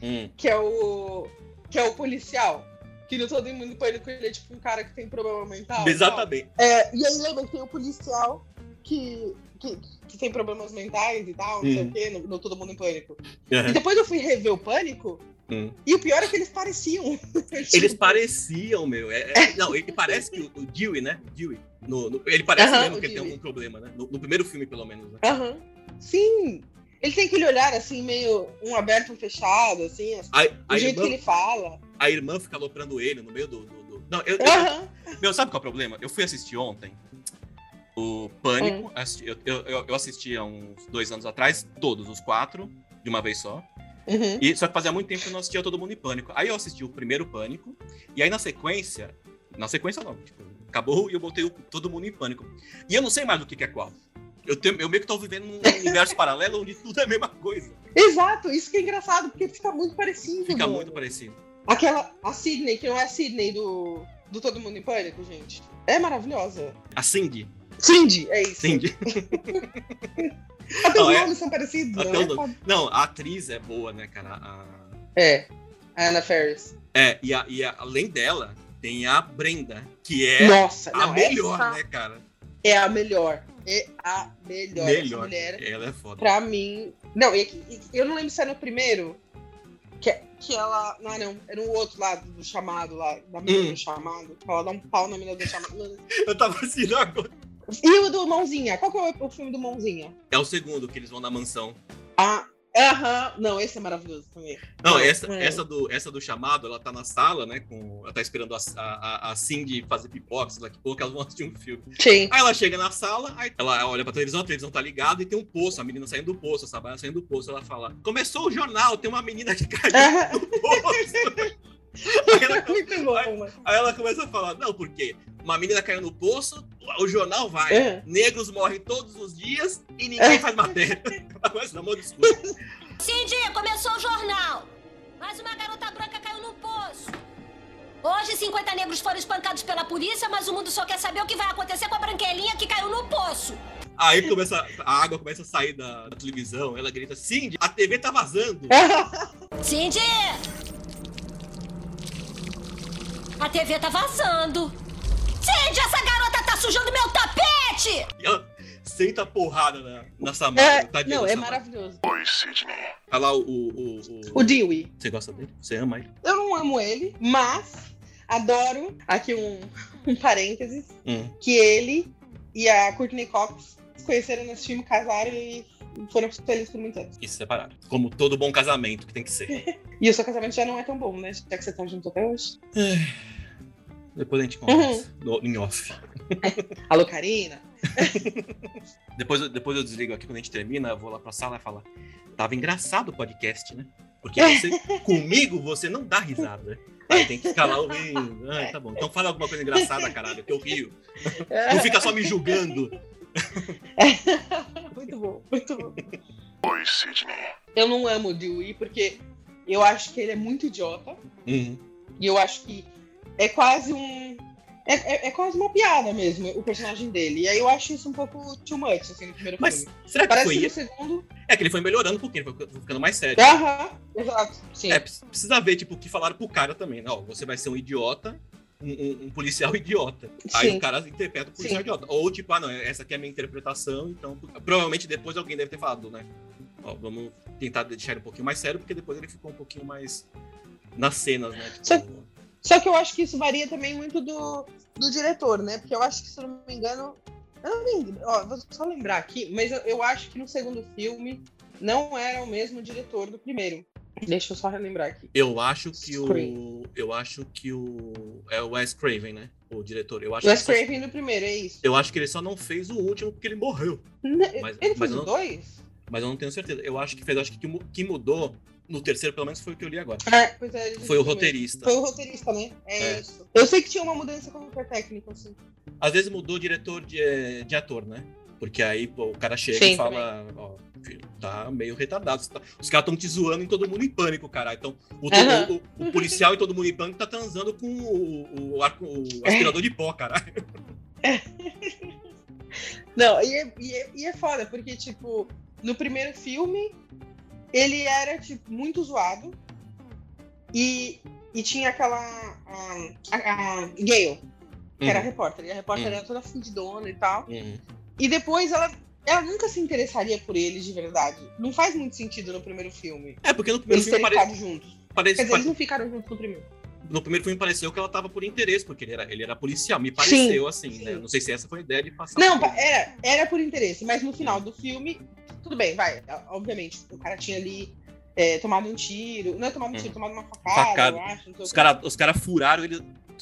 A: Hum.
B: que é o, que é o policial. Que no Todo Mundo em Pânico ele é tipo um cara que tem problema mental.
A: Exatamente.
B: É, e aí lembra que tem o policial que, que, que tem problemas mentais e tal, não sei
A: Hum.
B: o quê, no, no Todo Mundo em Pânico. E
A: Aham.
B: depois eu fui rever o Pânico,
A: Hum.
B: e o pior é que eles pareciam. (laughs)
A: Eles pareciam, meu. É- é- não, ele parece que o, o Dewey, né? Dewey. No, no- ele parece mesmo que ele tem algum problema, né? No, no primeiro filme, pelo menos, né?
B: Aham. Sim. Ele tem aquele olhar assim, meio um aberto, um fechado, assim, assim,
A: A,
B: o
A: a,
B: jeito
A: irmã,
B: que ele fala.
A: A irmã fica aloprando ele no meio do. do- do- Não, eu, eu-. Meu, sabe qual é o problema? Eu fui assistir ontem o Pânico. assisti- eu, eu, eu- assisti há uns dois anos atrás, todos, os quatro, de uma vez só.
B: Uhum.
A: E, só que fazia muito tempo que eu não assistia Todo Mundo em Pânico. Aí eu assisti o primeiro Pânico, e aí na sequência. Na sequência não, tipo, acabou e eu botei o Todo Mundo em Pânico. E eu não sei mais do que, que é qual. Eu, tenho, eu meio que tô vivendo num (laughs) universo paralelo onde tudo é a mesma coisa.
B: Exato, isso que é engraçado, porque fica muito parecido.
A: Fica
B: mano.
A: muito parecido.
B: Aquela, a Sidney, que não é a Sidney do, do Todo Mundo em Pânico, gente. É maravilhosa.
A: A Cindy.
B: Cindy, é isso.
A: Cindy. (laughs)
B: Até
A: Não,
B: os
A: é-
B: nomes são parecidos,
A: até
B: não é? foda.
A: Não, a atriz é boa, né, cara? A-
B: É, a Anna Ferris.
A: É, e, a- e a- além dela, tem a Brenda, que é
B: Nossa,
A: a
B: não,
A: melhor,
B: essa
A: né, cara?
B: é a melhor. É a melhor.
A: Melhor.
B: mulher,
A: Ela é foda.
B: pra mim... Não, eu não lembro se é no primeiro, que, que ela... Não, não, era um outro lá do chamado, lá, da menina
A: Hum.
B: do chamado. Ela dá um pau na menina do chamado.
A: Eu tava assim agora.
B: E o do Mãozinha? Qual que é o, o filme do Mãozinha?
A: É o segundo que eles vão na mansão.
B: Ah, aham. Não, esse é maravilhoso também.
A: Não,
B: Não,
A: essa,
B: é.
A: essa, do, essa do chamado, ela tá na sala, né? Com, ela tá esperando a, a, a Cindy fazer pipoca, sei lá que pouco, elas vão assistir um filme.
B: Sim.
A: Aí ela chega na sala, aí ela olha pra televisão, a televisão tá ligada e tem um poço, a menina saindo do poço, a Sabana saindo do poço. Ela fala: Começou o jornal, tem uma menina que caiu no poço. (laughs) aí, ela,
B: Muito bom, mano.
A: aí ela começa a falar: Não, porque uma menina caiu no poço, o jornal vai.
B: É.
A: Negros morrem todos os dias e ninguém faz matéria. (laughs) Ela começa a dar um monte de discurso.
D: Cindy, começou o jornal. Mais uma garota branca caiu no poço. Hoje, 50 negros foram espancados pela polícia, mas o mundo só quer saber o que vai acontecer com a branquelinha que caiu no poço.
A: Aí começa, a água começa a sair da, da televisão, ela grita: Cindy, a TV tá vazando. (laughs)
D: Cindy! A TV tá vazando. Cindy, essa garota tá sujando meu tapete!
A: Ela senta a porrada na, na Samara.
B: É,
A: tadinha
B: não,
A: da
B: é
A: Samara.
B: maravilhoso.
C: Oi, Sidney.
A: Olha lá o, o, o, o-
B: O Dewey.
A: Você gosta dele? Você ama ele?
B: Eu não amo ele, mas adoro, aqui um, (laughs) um parênteses,
A: Hum.
B: que ele e a Courtney Cox se conheceram nesse filme, casaram e foram felizes por muitos anos.
A: E se separaram. Como todo bom casamento que tem que ser. (laughs)
B: E o seu casamento já não é tão bom, né? Já que você tá junto até hoje.
A: Depois a gente conversa. (laughs) No, em off. (laughs)
B: Alô, Karina?
A: Depois, eu- depois eu desligo aqui quando a gente termina, eu vou lá pra sala e falar. Tava engraçado o podcast, né? Porque você, comigo, você não dá risada. Aí tem que ficar lá ouvindo. Ah, tá bom. Então fala alguma coisa engraçada, caralho, que eu rio. Não fica só me julgando. (laughs)
B: muito bom, muito bom.
C: Oi, Sidney.
B: Eu não amo o Dewey porque eu acho que ele é muito idiota.
A: Uhum.
B: E eu acho que é quase um. É, é, é quase uma piada mesmo, o personagem dele. E aí eu acho isso um pouco too much, assim, no primeiro
A: Mas
B: filme.
A: será que
B: Parece
A: foi
B: que no segundo.
A: É que ele foi melhorando porque ele foi ficando mais sério.
B: Aham, exato. Sim.
A: É, pre- precisa ver, tipo, o que falaram pro cara também, né? Ó, você vai ser um idiota, um, um- policial (laughs) idiota. Aí
B: Sim.
A: o cara interpreta o policial
B: Sim.
A: idiota. Ou, tipo, ah, não, essa aqui é a minha interpretação, então. Provavelmente depois alguém deve ter falado, né? Ó, vamos tentar deixar ele um pouquinho mais sério, porque depois ele ficou um pouquinho mais nas cenas, né? Tipo,
B: Só- Só que eu acho que isso varia também muito do, do diretor, né? Porque eu acho que, se eu não me engano. Eu não me engano, ó, vou só lembrar aqui, mas eu, eu acho que no segundo filme não era o mesmo diretor do primeiro. Deixa eu só relembrar aqui.
A: Eu acho que
B: Scream.
A: o. Eu acho que o. É o Wes Craven, né? O diretor. Eu acho
B: Wes
A: só-
B: Craven no primeiro, é isso.
A: Eu acho que ele só não fez o último porque ele morreu. Mas-
B: Ele
A: mas
B: fez
A: não-
B: dois?
A: Mas eu não tenho certeza. Eu acho que fez. Acho que o que mudou no terceiro, pelo menos, foi o que eu li agora.
B: É, é.
A: Foi o roteirista.
B: Foi o roteirista, né? É,
A: É.
B: isso. Eu sei que tinha uma mudança como técnico, assim.
A: Às vezes mudou o diretor de, de ator, né? Porque aí pô, o cara chega
B: Sim,
A: e fala, ó, filho, tá meio retardado. tá- Os caras estão te zoando em todo mundo em pânico, cara. Então, o, o- o policial em todo mundo em pânico tá transando com o, (laughs) aspirador de pó, cara.
B: Não, e é, e, é, e é foda, porque, tipo, no primeiro filme, ele era, tipo, muito zoado. E, e tinha aquela. A, a, a Gale, que era a repórter. E a repórter
A: Uhum.
B: era toda fudidona e tal.
A: Uhum.
B: E depois ela. Ela nunca se interessaria por ele de verdade. Não faz muito sentido no primeiro filme.
A: É, porque no primeiro
B: Eles
A: filme
B: terem
A: pare...
B: ficado juntos.
A: parece-
B: Quer dizer, eles não ficaram juntos no primeiro.
A: no primeiro filme pareceu que ela tava por interesse, porque ele era, ele era policial. Me pareceu assim,
B: sim.
A: né? Não sei se essa foi a ideia de passar.
B: Não,
A: por-
B: era, era por interesse, mas no final do filme, tudo bem, vai. Obviamente, o cara tinha ali é, tomado um tiro. Não é tomado um tiro,
A: Uhum.
B: tomado uma facada,
A: Facada.
B: eu acho.
A: Os caras cara furaram ele.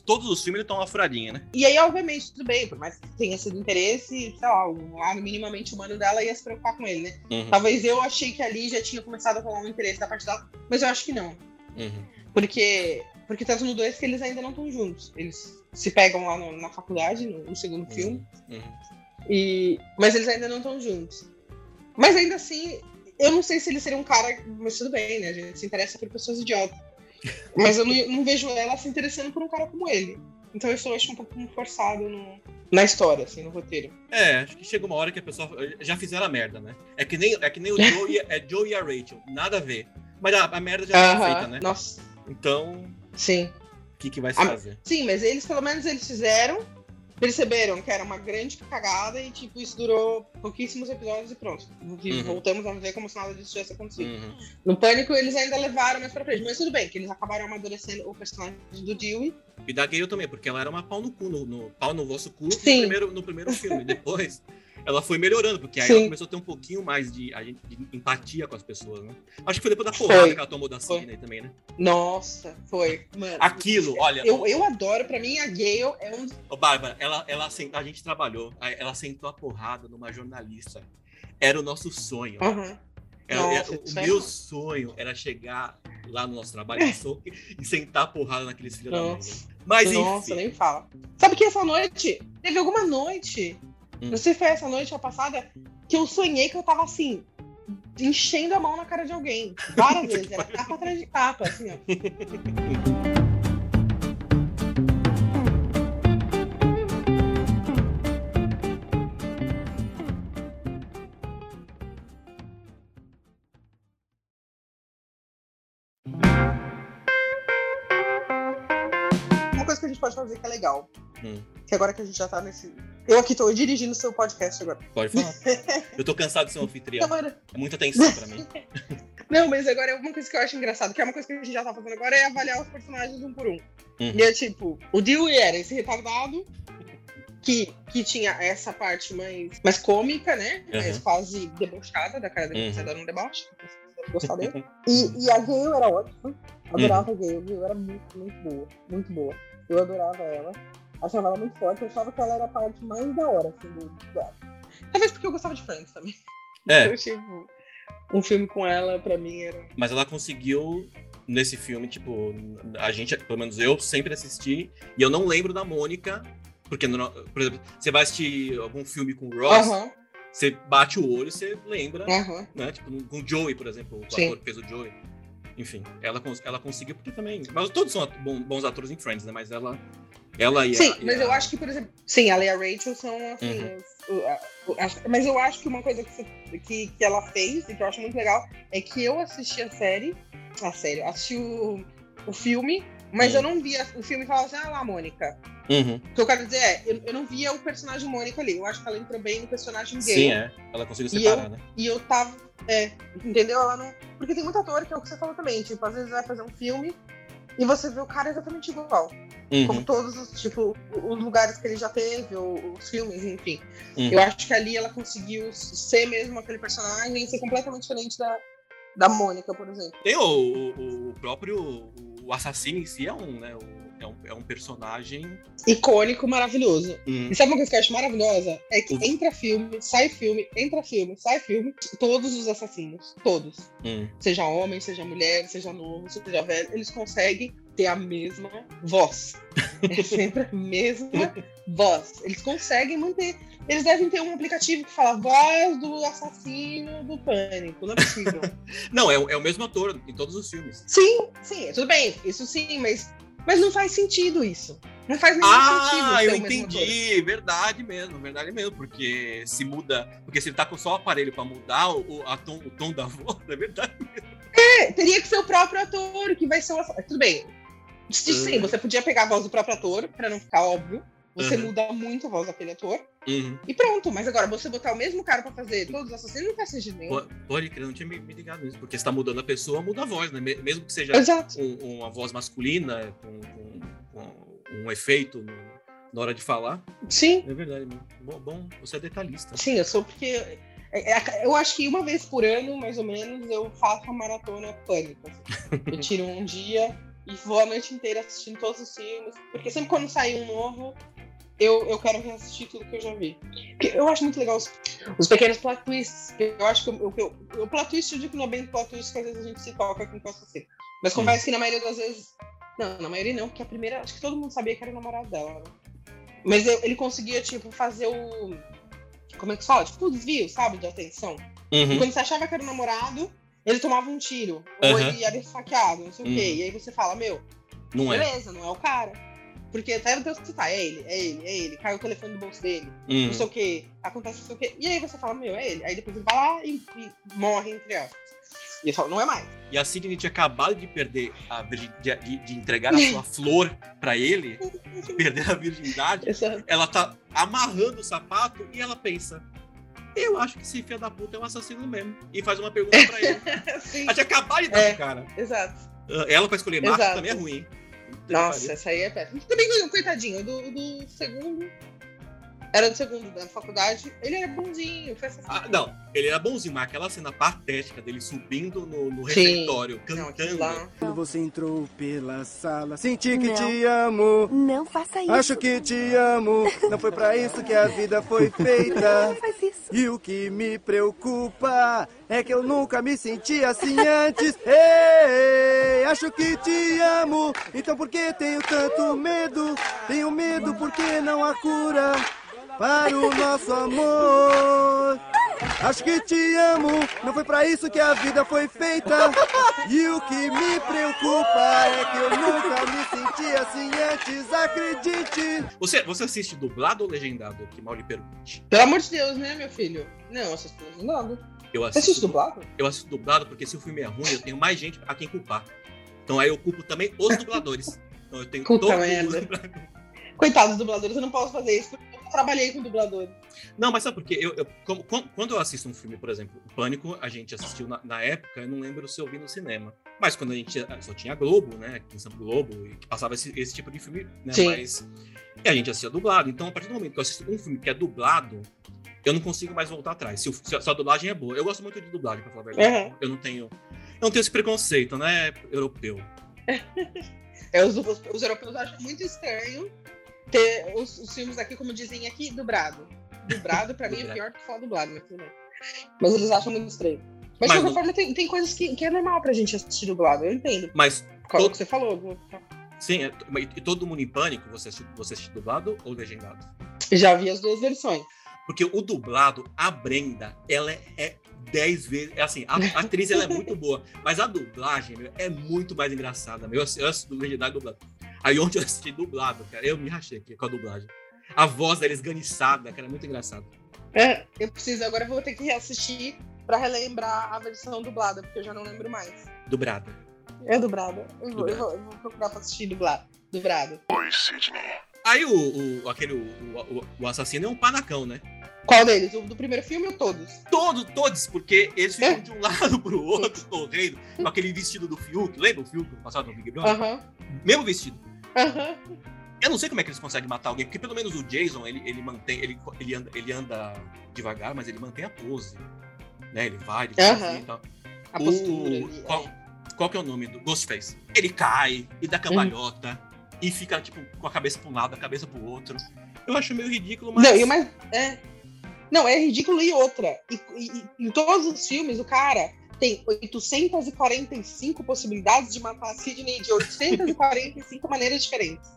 A: Todos os filmes ele toma uma furadinha, né?
B: E aí, obviamente, tudo bem, por mais que tenha sido interesse, sei lá, o lado minimamente humano dela ia se preocupar com ele, né?
A: Uhum,
B: Talvez eu achei que ali já tinha começado a rolar um interesse da parte dela, mas eu acho que não.
A: uhum.
B: Porque, porque tanto no 2 que eles ainda não estão juntos. Eles se pegam lá no- na faculdade, no, no segundo filme.
A: Uhum.
B: E, mas eles ainda não estão juntos. Mas ainda assim, eu não sei se ele seria um cara. Mas tudo bem, né? A gente se interessa por pessoas idiotas. Mas eu não, não vejo ela se interessando por um cara como ele. Então eu acho um pouco forçado no- na história, assim, no roteiro.
A: É, acho que chega uma hora que a pessoa. Já fizeram a merda, né? É que nem, é que nem o (laughs) Joe e, é Joe e a Rachel. Nada a ver. Mas a, a merda já foi
B: Aham,
A: feita, né?
B: Nossa,
A: Então,
B: sim.
A: o que, que vai se
B: Ah,
A: fazer?
B: Sim, mas eles, pelo menos, eles fizeram, perceberam que era uma grande cagada e, tipo, isso durou pouquíssimos episódios e pronto. E
A: Uhum.
B: Voltamos a ver como se nada disso tivesse acontecido.
A: Uhum.
B: No Pânico, eles ainda levaram mais pra frente. Mas tudo bem, que eles acabaram amadurecendo o personagem do Dewey.
A: E da Gale também, porque ela era uma pau no cu, no, no- pau no vosso cu no primeiro, no primeiro filme. (laughs) Depois, ela foi melhorando, porque aí
B: Sim.
A: ela começou a ter um pouquinho mais de, gente- de empatia com as pessoas, né? Acho que foi depois da porrada
B: Foi.
A: que ela tomou da
B: Foi.
A: Sidney também, né?
B: Nossa, foi. Mano,
A: Aquilo, olha.
B: eu, eu adoro. Pra mim, a Gale é um...
A: Ô, Bárbara, ela, ela, sent- a gente trabalhou, aí ela sentou a porrada numa jornalista. Era o nosso sonho.
B: Aham.
A: Era-
B: Nossa,
A: era- o
B: é
A: meu sonho era chegar lá no nosso trabalho e sentar a porrada naqueles filhos da mãe. né? Mas
B: Nossa,
A: enfim.
B: nem fala. Sabe que essa noite, teve alguma noite,
A: Hum.
B: não sei se foi essa noite ou passada, que eu sonhei que eu tava assim, enchendo a mão na cara de alguém. Várias (laughs) vezes. Era tapa atrás de tapa, assim, ó. Uma coisa que a gente pode fazer que é legal.
A: Hum.
B: Que agora que a gente já tá nesse. Eu aqui tô dirigindo o seu podcast agora.
A: Pode falar. Eu tô cansado de ser um anfitrião.
B: Agora,
A: É muita tensão pra mim. (laughs)
B: Não, mas agora é uma coisa que eu acho engraçado, que é uma coisa que a gente já tá fazendo agora, é avaliar os personagens um por um.
A: Uhum.
B: E é tipo, o Dewey era esse retardado que, que tinha essa parte mais, mais cômica, né? Mais
A: Uhum.
B: quase debochada da cara dele,
A: Uhum.
B: você dando um deboche. Gostar dele. E, e a Gale era ótima. Adorava a Gale. A Gale era muito, muito boa. Muito boa. Eu adorava ela. Achava ela muito forte. Eu achava que ela era a parte mais da hora, assim, do, Talvez porque eu gostava de Friends também.
A: É.
B: Então, tipo, um filme com ela, pra mim, era.
A: Mas ela conseguiu, nesse filme, tipo, a gente, pelo menos eu, sempre assisti. E eu não lembro da Mônica. Porque, no- por exemplo, você vai assistir algum filme com o Ross,
B: Aham,
A: você bate o olho, você lembra,
B: aham.
A: né? Tipo, com o Joey, por exemplo, o
B: Sim.
A: ator que fez o Joey. Enfim, ela, ela conseguiu, porque também. Mas todos são bons atores em Friends, né? Mas ela. Ela e a-
B: Sim,
A: e
B: mas
A: a-
B: eu acho que, por exemplo, sim, ela e a Rachel são assim.
A: Uhum.
B: a- mas eu acho que uma coisa que, você- que, que ela fez e que eu acho muito legal é que eu assisti a série, a série, assisti o, o filme, mas
A: Uhum.
B: eu não via o filme e falava assim, ah lá, Mônica.
A: Uhum.
B: O que eu quero dizer é, eu, eu não via o personagem Mônica ali. Eu acho que ela entrou bem no personagem gay.
A: Sim, é. Ela conseguiu
B: E
A: separar, né?
B: E eu tava. É, entendeu? Ela não. Porque tem muito ator que é o que você falou também. Tipo, às vezes vai fazer um filme e você vê o cara exatamente igual. Como
A: Uhum.
B: todos os, tipo, os lugares que ele já teve, ou os filmes, enfim.
A: Uhum.
B: Eu acho que ali ela conseguiu ser mesmo aquele personagem e ser completamente diferente da, da Mônica, por exemplo.
A: Tem o, o, o próprio. O assassino em si é um, né? o- é, um, é um personagem.
B: Icônico, maravilhoso.
A: Hum,
B: E sabe uma coisa que eu acho maravilhosa? É que
A: Uhum.
B: entra filme, sai filme, entra filme, sai filme, todos os assassinos, todos.
A: hum.
B: Seja homem, seja mulher, seja novo, seja velho, eles conseguem ter a mesma voz. É sempre a mesma voz. Eles conseguem manter. Eles devem ter um aplicativo que fala voz do assassino do pânico. Não é possível. (laughs)
A: Não, é, o- é o mesmo ator em todos os filmes.
B: sim, sim, tudo bem. Isso sim, mas, mas não faz sentido isso. Não faz nenhum sentido.
A: Ah, eu
B: mesmo
A: entendi. Verdade mesmo, verdade mesmo. Porque se muda. Porque se ele tá com só o aparelho pra mudar o, a tom, o tom da (laughs) voz, é verdade.
B: É, teria que ser o próprio ator que vai ser o ator. Tudo bem. Sim, sim, você podia pegar a voz do próprio ator, pra não ficar óbvio. Você
A: Uhum.
B: muda muito a voz daquele ator.
A: Uhum.
B: E pronto. Mas agora, você botar o mesmo cara pra fazer todos os assassinos não faz sentido nenhum.
A: Pô- Pode crer, eu não tinha me, me ligado nisso. Porque se tá mudando a pessoa, muda a voz, né? Me- Mesmo que seja um- uma voz masculina, com, com um efeito no- na hora de falar.
B: Sim,
A: É verdade. mesmo. Bom, bom você é detalhista.
B: sim, eu sou porque. é- é- Eu acho que uma vez por ano, mais ou menos, eu faço a maratona pânico. assim. Eu tiro um dia e vou a noite inteira assistindo todos os filmes. Porque sempre quando sai um novo, eu, eu quero reassistir tudo que eu já vi. Porque eu acho muito legal os, os pequenos plot twists. Eu acho que o, o, o plot twist, eu digo que não é bem plot twist, que às vezes a gente se toca com o que ser. Mas confesso que na maioria das vezes. Não, na maioria não, porque a primeira. Acho que todo mundo sabia que era o namorado dela. né? Mas eu- ele conseguia, tipo, fazer o. Como é que se fala? Tipo, o desvio, sabe? De atenção.
A: Uhum.
B: quando você achava que era o namorado, ele tomava um tiro. Ou
A: Aham.
B: ele era esfaqueado, não sei o quê.
A: Uhum.
B: E aí você fala, meu,
A: Não é.
B: beleza, não é o cara. Porque até Deus que tá, é ele, é ele, é ele. Cai o telefone do bolso dele,
A: Uhum.
B: não sei o quê. Acontece não sei o quê. E aí você fala, meu, é ele. Aí depois ele vai lá e, e morre, entre aspas. E eu falo, não é mais.
A: E a Sidney tinha acabado de perder a de, de- entregar a sua (laughs) flor pra ele, de (laughs) perder a virgindade.
B: Essa-
A: Ela tá amarrando o sapato e ela pensa: Eu acho que esse filho da puta é um assassino mesmo. E faz uma pergunta pra ele. (laughs)
B: Sim,
A: Ela tinha acabado de dar
B: É.
A: cara.
B: exato.
A: Ah, Ela pra escolher
B: Exato.
A: também é ruim.
B: Nossa, essa aí é péssima. Também, coitadinho, do, do segundo. Era do segundo da faculdade. Ele era bonzinho, foi essa
A: Ah, não, ele era bonzinho, mas aquela cena patética dele subindo no, no
B: Sim.
A: refeitório,
B: Não,
A: cantando.
B: lá.
E: Quando você entrou pela sala, senti que
F: Não.
E: te amo.
F: Não faça isso.
E: Acho que te amo. Não foi pra isso que a vida foi (laughs) feita.
F: Não faz isso.
E: E o que me preocupa é que eu nunca me senti assim antes. Ei, acho que te amo. Então por que tenho tanto medo? Tenho medo porque não há cura para o nosso amor. Acho que te amo, não foi pra isso que a vida foi feita. E o que me preocupa é que eu nunca me senti assim antes, acredite.
A: Você, você assiste dublado ou legendado? Que mal lhe pergunte.
B: Pelo amor de Deus, né, meu filho? Não, assisto dublado.
A: Eu
B: Você assiste
A: assisto,
B: dublado?
A: eu assisto dublado porque se o filme é ruim, eu tenho mais gente a quem culpar. Então aí eu culpo também os dubladores. Então eu tenho
B: Puta
A: todo
B: merda.
A: mundo-
B: Coitados dos dubladores, eu não posso fazer isso, porque trabalhei com dublador.
A: Não, mas sabe por quê? Eu, eu- como- quando, eu assisto um filme, por exemplo, Pânico, a gente assistiu na, na época, eu não lembro se eu vi no cinema. Mas quando a gente só tinha Globo, né? Aqui em São Globo, e passava esse, esse tipo de filme, né?
B: Sim.
A: Mas. E a gente assistia dublado. Então, a partir do momento que eu assisto um filme que é dublado, eu não consigo mais voltar atrás. Se, se a, se a dublagem é boa. Eu gosto muito de dublagem, pra falar a verdade.
B: Uhum.
A: Eu não tenho. Eu não tenho esse preconceito, né? Europeu. (laughs)
B: É, os, os- os europeus acham muito estranho ter os, os filmes aqui, como dizem aqui, dublado. Dublado, pra mim, é (laughs) pior que falar dublado, mas tudo bem. Mas eles acham muito estranho. Mas,
A: Mas
B: de qualquer forma, tem, tem coisas que, que é normal pra gente assistir dublado, eu entendo.
A: Mas,
B: Qual
A: Todo-
B: que você falou? vou-
A: sim, é- e todo mundo em pânico, você assiste, você assiste dublado ou legendado?
B: Já vi as duas versões.
A: Porque o dublado, a Brenda, ela é, é 10 vezes. É assim, a, a atriz ela é muito boa, mas a dublagem meu, é muito mais engraçada. Meu. Eu, assisto- legendado e dublado. Aí ontem eu assisti dublado, cara. Eu me rachei aqui com a dublagem. A voz dela esganiçada, cara, é muito engraçado.
B: É, eu preciso, agora eu vou ter que reassistir pra relembrar a versão dublada, porque eu já não lembro mais.
A: Dublada.
B: É dublada. Eu vou, eu
A: Dublado.
B: vou, eu vou procurar pra assistir dublado. Dublado.
C: Oi, Sidney.
A: Aí o, o- aquele, o, o, o assassino é um panacão, né?
B: Qual deles? O do primeiro filme ou todos?
A: Todos, todos, porque eles
B: É.
A: ficam de um lado pro outro, correndo, com aquele vestido do Fiuk. Lembra o Fiuk passado no Big Brother?
B: Aham.
A: Mesmo vestido. Eu não sei como é que eles conseguem matar alguém, porque pelo menos o Jason, ele, ele mantém, ele, ele, anda, ele anda devagar, mas ele mantém a pose. Né? Ele vai, ele vai e tal.
B: A
A: O-
B: postura ali.
A: qual,
B: é.
A: qual que é o nome do Ghostface? Ele cai e dá cambalhota e fica, tipo, com a cabeça pra um lado, a cabeça pro outro. Eu acho meio ridículo, mas.
B: Não, e mais. É. Não, é ridículo e outra. E- e em todos os filmes, o cara tem 845 possibilidades de matar a Sidney de 845 (laughs) maneiras diferentes.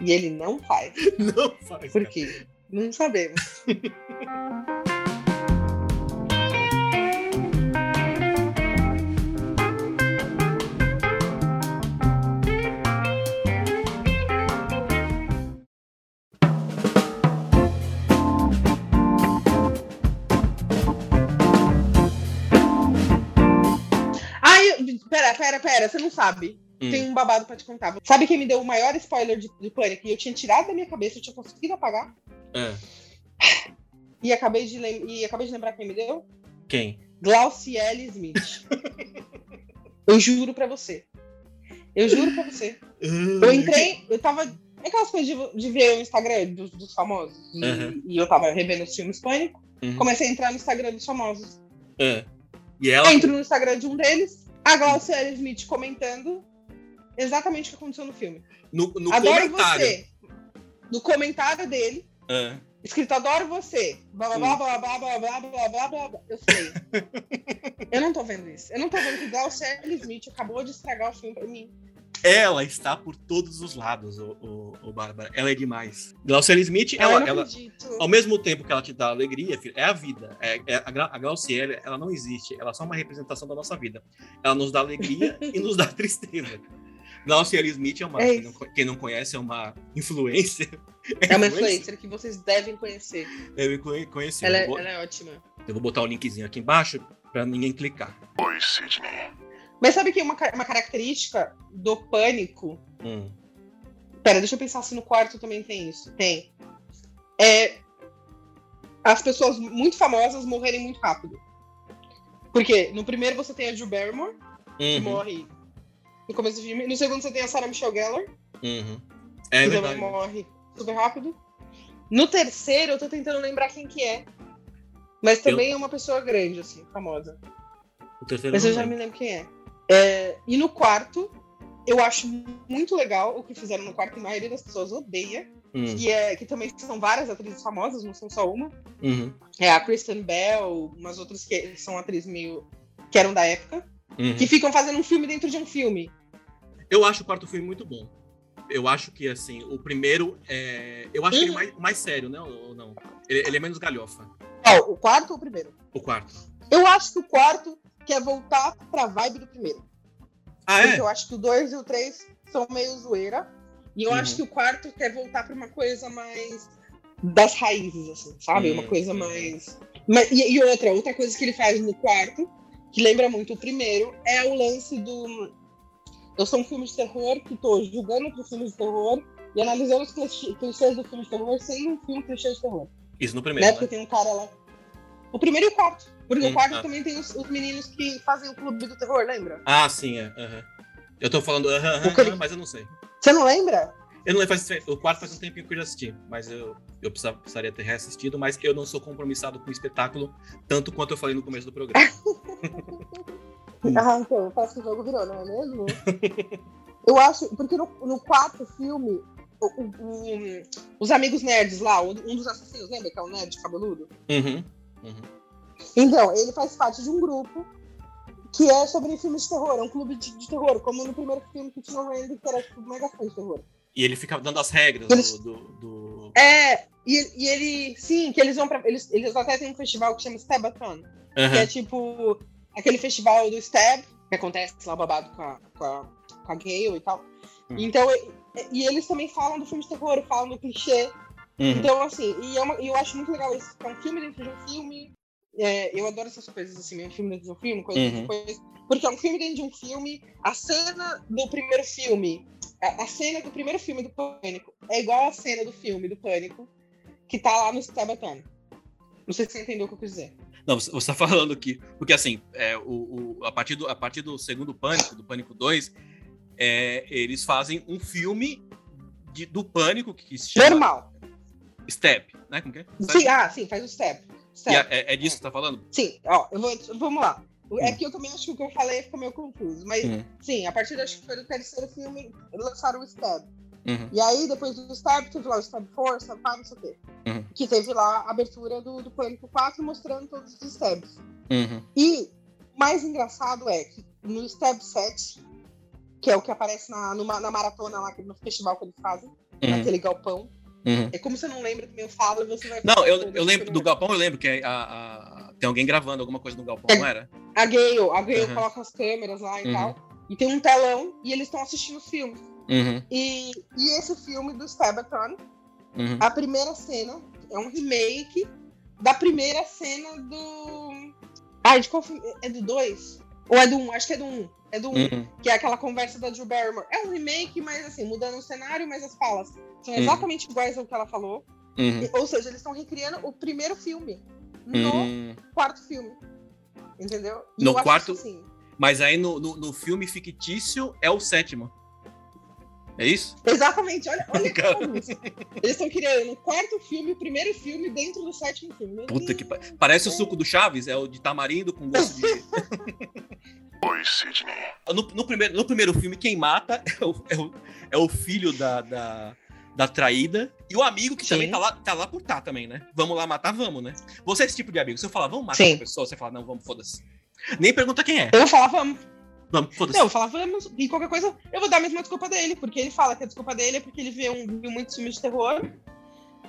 B: E ele não faz.
A: Não faz.
B: Por quê? Não sabemos. (laughs) pera, você não sabe.
A: Hum.
B: Tem um babado pra te contar. Sabe quem me deu o maior spoiler de, de Pânico? E eu tinha tirado da minha cabeça, eu tinha conseguido apagar.
A: É.
B: E acabei de, lem- e acabei de lembrar quem me deu?
A: Quem?
B: Glauciele Smith. eu juro pra você. Eu juro pra você. Eu entrei, eu tava. É aquelas coisas de, de ver o Instagram dos, dos famosos. E,
A: Uhum.
B: e eu tava revendo os filmes Pânico.
A: Uhum.
B: Comecei a entrar no Instagram dos famosos.
A: É. E ela.
B: Entro no Instagram de um deles, a Glauciele Smith comentando exatamente o que aconteceu no filme.
A: No, no
B: adoro
A: comentário.
B: você. No comentário dele,
A: É.
B: escrito adoro você. Blá blá blá blá blá blá blá blá blá blá blá. Eu falei. (laughs) eu não tô vendo isso. Eu não tô vendo que Glauciele Smith acabou de estragar o filme pra mim.
A: Ela está por todos os lados, o, o, o Bárbara. Ela é demais. Glauciele Smith,
B: eu
A: ela, ela, ao mesmo tempo que ela te dá alegria, filho, é a vida. É, é a, a Glauciele, ela não existe. Ela é só uma representação da nossa vida. Ela nos dá alegria e nos dá (laughs) tristeza. Glauciele Smith é uma.
B: É
A: quem, não, quem não conhece, é uma influencer. (laughs)
B: É uma influencer que vocês devem conhecer.
A: Eu me conheci.
B: Ela, é-
A: vou,
B: ela é ótima.
A: eu vou botar o linkzinho aqui embaixo pra ninguém clicar.
C: Oi, Sidney.
B: Mas sabe que uma, uma característica do pânico
A: Hum.
B: Pera, deixa eu pensar se no quarto também tem isso. Tem. É, as pessoas muito famosas morrerem muito rápido. Porque no primeiro você tem a Drew Barrymore, que
A: Uhum,
B: morre no começo do filme. No segundo você tem a Sarah Michelle Gellar,
A: uhum. É
B: que também morre super rápido. No terceiro, eu tô tentando lembrar quem que é. Mas também é uma pessoa grande, assim, famosa. Mas eu já me lembro quem é. É, E no quarto, eu acho muito legal o que fizeram no quarto, que a maioria das pessoas odeia.
A: Hum,
B: que, é, que também são várias atrizes famosas, não são só uma.
A: uhum,
B: É a Kristen Bell, umas outras que são atrizes meio. que eram da época,
A: uhum.
B: que ficam fazendo um filme dentro de um filme.
A: Eu acho o quarto filme muito bom. Eu acho que, assim, o primeiro é. Eu acho que ele é mais, mais sério, né? Ou não? Ele, ele é menos galhofa.
B: Ó, o quarto ou o primeiro?
A: O quarto.
B: Eu acho que o quarto quer voltar pra vibe do primeiro.
A: Ah,
B: Porque
A: é?
B: eu acho que o dois e o três são meio zoeira. E eu
A: Uhum.
B: acho que o quarto quer voltar pra uma coisa mais das raízes, assim, sabe?
A: Hum,
B: Uma coisa mais. Mas- e, e outra, outra coisa que ele faz no quarto, que lembra muito o primeiro, é o lance do. Eu sou um filme de terror que tô julgando pro filme de terror e analisando os clichê- clichês do filme de terror sem um filme clichê de terror.
A: Isso no
B: né?
A: primeiro.
B: Porque
A: Né?
B: tem um cara lá. O primeiro e o quarto. Porque
A: Hum,
B: o quarto
A: ah.
B: também tem os, os meninos que fazem o clube do terror, lembra?
A: Ah, sim, é. aham. Eu tô falando,
B: O que ele-
A: aham, mas eu não sei.
B: Você não lembra?
A: Eu não lembro, faz, o quarto faz um tempinho que eu já assisti, mas eu, eu precisava- precisaria ter reassistido, mas eu não sou compromissado com o espetáculo, tanto quanto eu falei no começo do programa. (laughs)
B: Ah, então, parece que o jogo virou, não é mesmo? (laughs) Eu acho, porque no, no quarto filme, o- o- o- os amigos nerds lá, um dos assassinos, lembra que é o nerd cabeludo?
A: Uhum.
B: Então, ele faz parte de um grupo que é sobre filmes de terror, é um clube de, de terror, como no primeiro filme que tinha o Randy, que era tipo mega fã de terror.
A: E ele fica dando as regras
B: Eles-
A: do, do, do-
B: É, e, e ele, sim, que eles vão pra. Eles, eles até têm um festival que chama Stabathon, que
A: Aham.
B: é tipo aquele festival do Stab, que acontece lá babado com a, com a, com a Gale e tal.
A: Hum.
B: Então, e, e eles também falam do filme de terror, falam do clichê.
A: Uhum.
B: Então, assim, e, é uma- e eu acho muito legal isso, que é um filme dentro de um filme. É, eu adoro essas coisas assim, um filme dentro de um filme, coisa
A: Uhum.
B: coisa. Porque é um filme dentro de um filme, a cena do primeiro filme, a, a cena do primeiro filme do Pânico é igual a cena do filme do Pânico que tá lá no Stabathon. Não sei se você entendeu o que eu quis dizer.
A: Não, você você tá falando que. Porque assim, é, o, o- a, partir do, a partir do segundo Pânico, do Pânico 2, é, eles fazem um filme de- do Pânico que se chama
B: Normal.
A: Step, né? Como que é?
B: Sim, ah, sim, faz o step.
A: E
B: Step.
A: é, é disso que você tá falando?
B: Sim, ó, eu vou, vamos lá. É que eu também acho que o que eu falei ficou meio confuso. Mas,
A: Hum.
B: sim, a partir acho que foi do terceiro filme, lançaram o Stab.
A: Uhum.
B: E aí, depois do Stab, teve lá o Stab Force, Stab 5, não sei o quê.
A: Uhum.
B: Que teve lá a abertura do, do Pânico 4 mostrando todos os Stabs.
A: Uhum.
B: E o mais engraçado é que no Stab 7, que é o que aparece na, numa- na maratona lá, no festival que eles fazem,
A: Uhum.
B: naquele galpão,
A: Uhum.
B: é como você não lembra também, eu falo e você vai...
A: Não, eu, eu lembro do. Galpão, eu lembro que a, a- tem alguém gravando alguma coisa no Galpão, não era?
B: A Gale, a Gale
A: Uhum.
B: coloca as câmeras lá e
A: Uhum.
B: tal. E tem um telão e eles estão assistindo os filmes.
A: Uhum.
B: E, e esse filme do Stabathon,
A: Uhum.
B: a primeira cena é um remake da primeira cena do. Ai, de qual filme? É do 2? Ou é do 1? Um? Acho que é do 1. Um. É do 1. Um,
A: Uhum.
B: que é aquela conversa da Drew Barrymore. É um remake, mas assim, mudando o cenário, mas as falas são
A: Uhum.
B: exatamente iguais ao que ela falou.
A: Uhum.
B: E- Ou seja, eles estão recriando o primeiro filme no
A: Uhum.
B: quarto filme. Entendeu? E
A: No quarto-
B: isso, assim,
A: Mas aí no, no, no filme fictício é o sétimo. É isso?
B: Exatamente, olha, olha que (laughs)
A: Cara.
B: bagunça. Eles estão criando o quarto filme, o primeiro filme dentro do sétimo filme. Meu
A: Puta que pa- Parece o suco do Chaves, é o de tamarindo com gosto de. (laughs)
C: Oi, Sidney.
A: No, no primeiro, no primeiro filme, quem mata (laughs) é o, é o, é o filho da, da, da traída. E o amigo que
B: Sim.
A: também tá lá, tá lá por tá também, né? Vamos lá matar, vamos, né? Você é esse tipo de amigo. Se eu falar, vamos matar
B: Sim.
A: pessoa, você fala, não, vamos, foda-se. Nem pergunta quem é.
B: Eu vou falar, vamos.
A: Vamos, foda-se.
B: Não, eu vou falar, vamos. E qualquer coisa, eu vou dar a mesma desculpa dele, porque ele fala que a desculpa dele é porque ele vê um, viu muitos filmes de terror.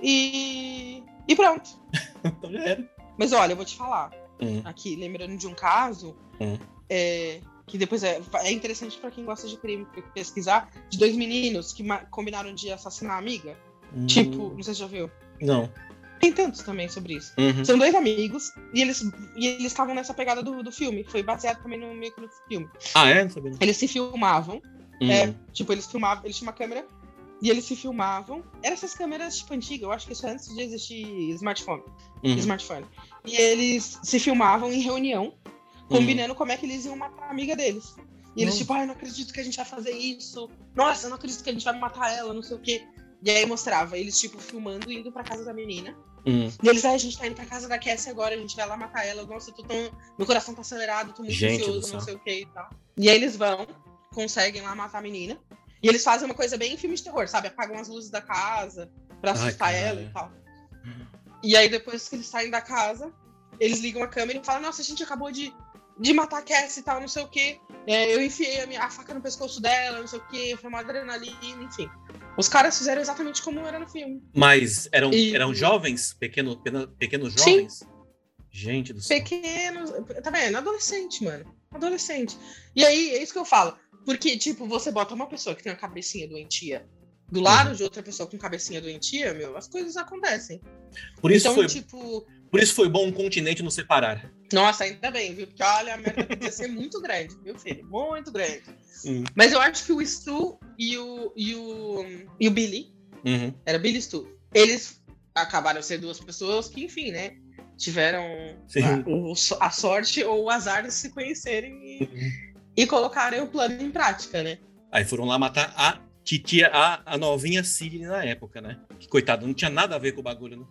B: E. E pronto. (laughs)
A: Então já era.
B: Mas olha, eu vou te falar.
A: Hum.
B: Aqui, lembrando de um caso.
A: Hum.
B: É, que depois é, é interessante pra quem gosta de crime pesquisar, de dois meninos que combinaram de assassinar a amiga. Tipo, não sei se já viu.
A: Não.
B: Tem tantos também sobre isso.
A: Uhum.
B: São dois amigos e eles e eles estavam nessa pegada do, do filme. Foi baseado também no meio no filme.
A: Ah, é? Sabia.
B: Eles se filmavam,
A: Hum.
B: é, tipo, eles filmavam, eles tinham uma câmera e eles se filmavam. Eram essas câmeras, tipo, antigas, eu acho que isso é antes de existir smartphone.
A: Uhum.
B: smartphone. E eles se filmavam em reunião, combinando como é que eles iam matar a amiga deles. E eles,
A: Nossa.
B: tipo, ai, não acredito que a gente vai fazer isso. Nossa, eu não acredito que a gente vai matar ela, não sei o quê. E aí mostrava eles, tipo, filmando, indo pra casa da menina.
A: Hum.
B: E eles, ai, a gente tá indo pra casa da Cassie agora, a gente vai lá matar ela. Nossa, eu tô tão. Meu coração tá acelerado, tô muito
A: Gente
B: ansioso, não sei o que e tal. E aí eles vão, conseguem lá matar a menina. E eles fazem uma coisa bem filme de terror, sabe? Apagam as luzes da casa pra
A: Ai,
B: assustar
A: caralho.
B: ela e tal. E aí, depois que eles saem da casa, eles ligam a câmera e falam: Nossa, a gente acabou de, de matar a Cassie e tal, não sei o quê. É, eu enfiei a, minha, a faca no pescoço dela, não sei o quê, foi uma adrenalina, enfim. Os caras fizeram exatamente como era no filme.
A: Mas eram,
B: E-
A: eram jovens? Pequeno, pequenos
B: Sim.
A: jovens? Gente do céu.
B: pequenos. Tá vendo? Adolescente, mano. Adolescente. E aí, é isso que eu falo. Porque, tipo, você bota uma pessoa que tem uma cabecinha doentia do lado
A: Uhum.
B: de outra pessoa com cabecinha doentia, meu, as coisas acontecem.
A: Por isso,
B: então,
A: foi,
B: tipo,
A: por isso foi bom um continente nos separar.
B: Nossa, ainda bem, viu? Porque olha, a merda podia ser muito grande, viu, filho? Muito grande.
A: Hum.
B: Mas eu acho que o Stu e o, e o, e o Billy,
A: Uhum.
B: era Billy e Stu, eles acabaram ser duas pessoas que, enfim, né? Tiveram a, a sorte ou o azar de se conhecerem e, e colocarem o plano em prática, né?
A: Aí foram lá matar a titia, a, a novinha Sidney na época, né? Que coitado, não tinha nada a ver com o bagulho, né?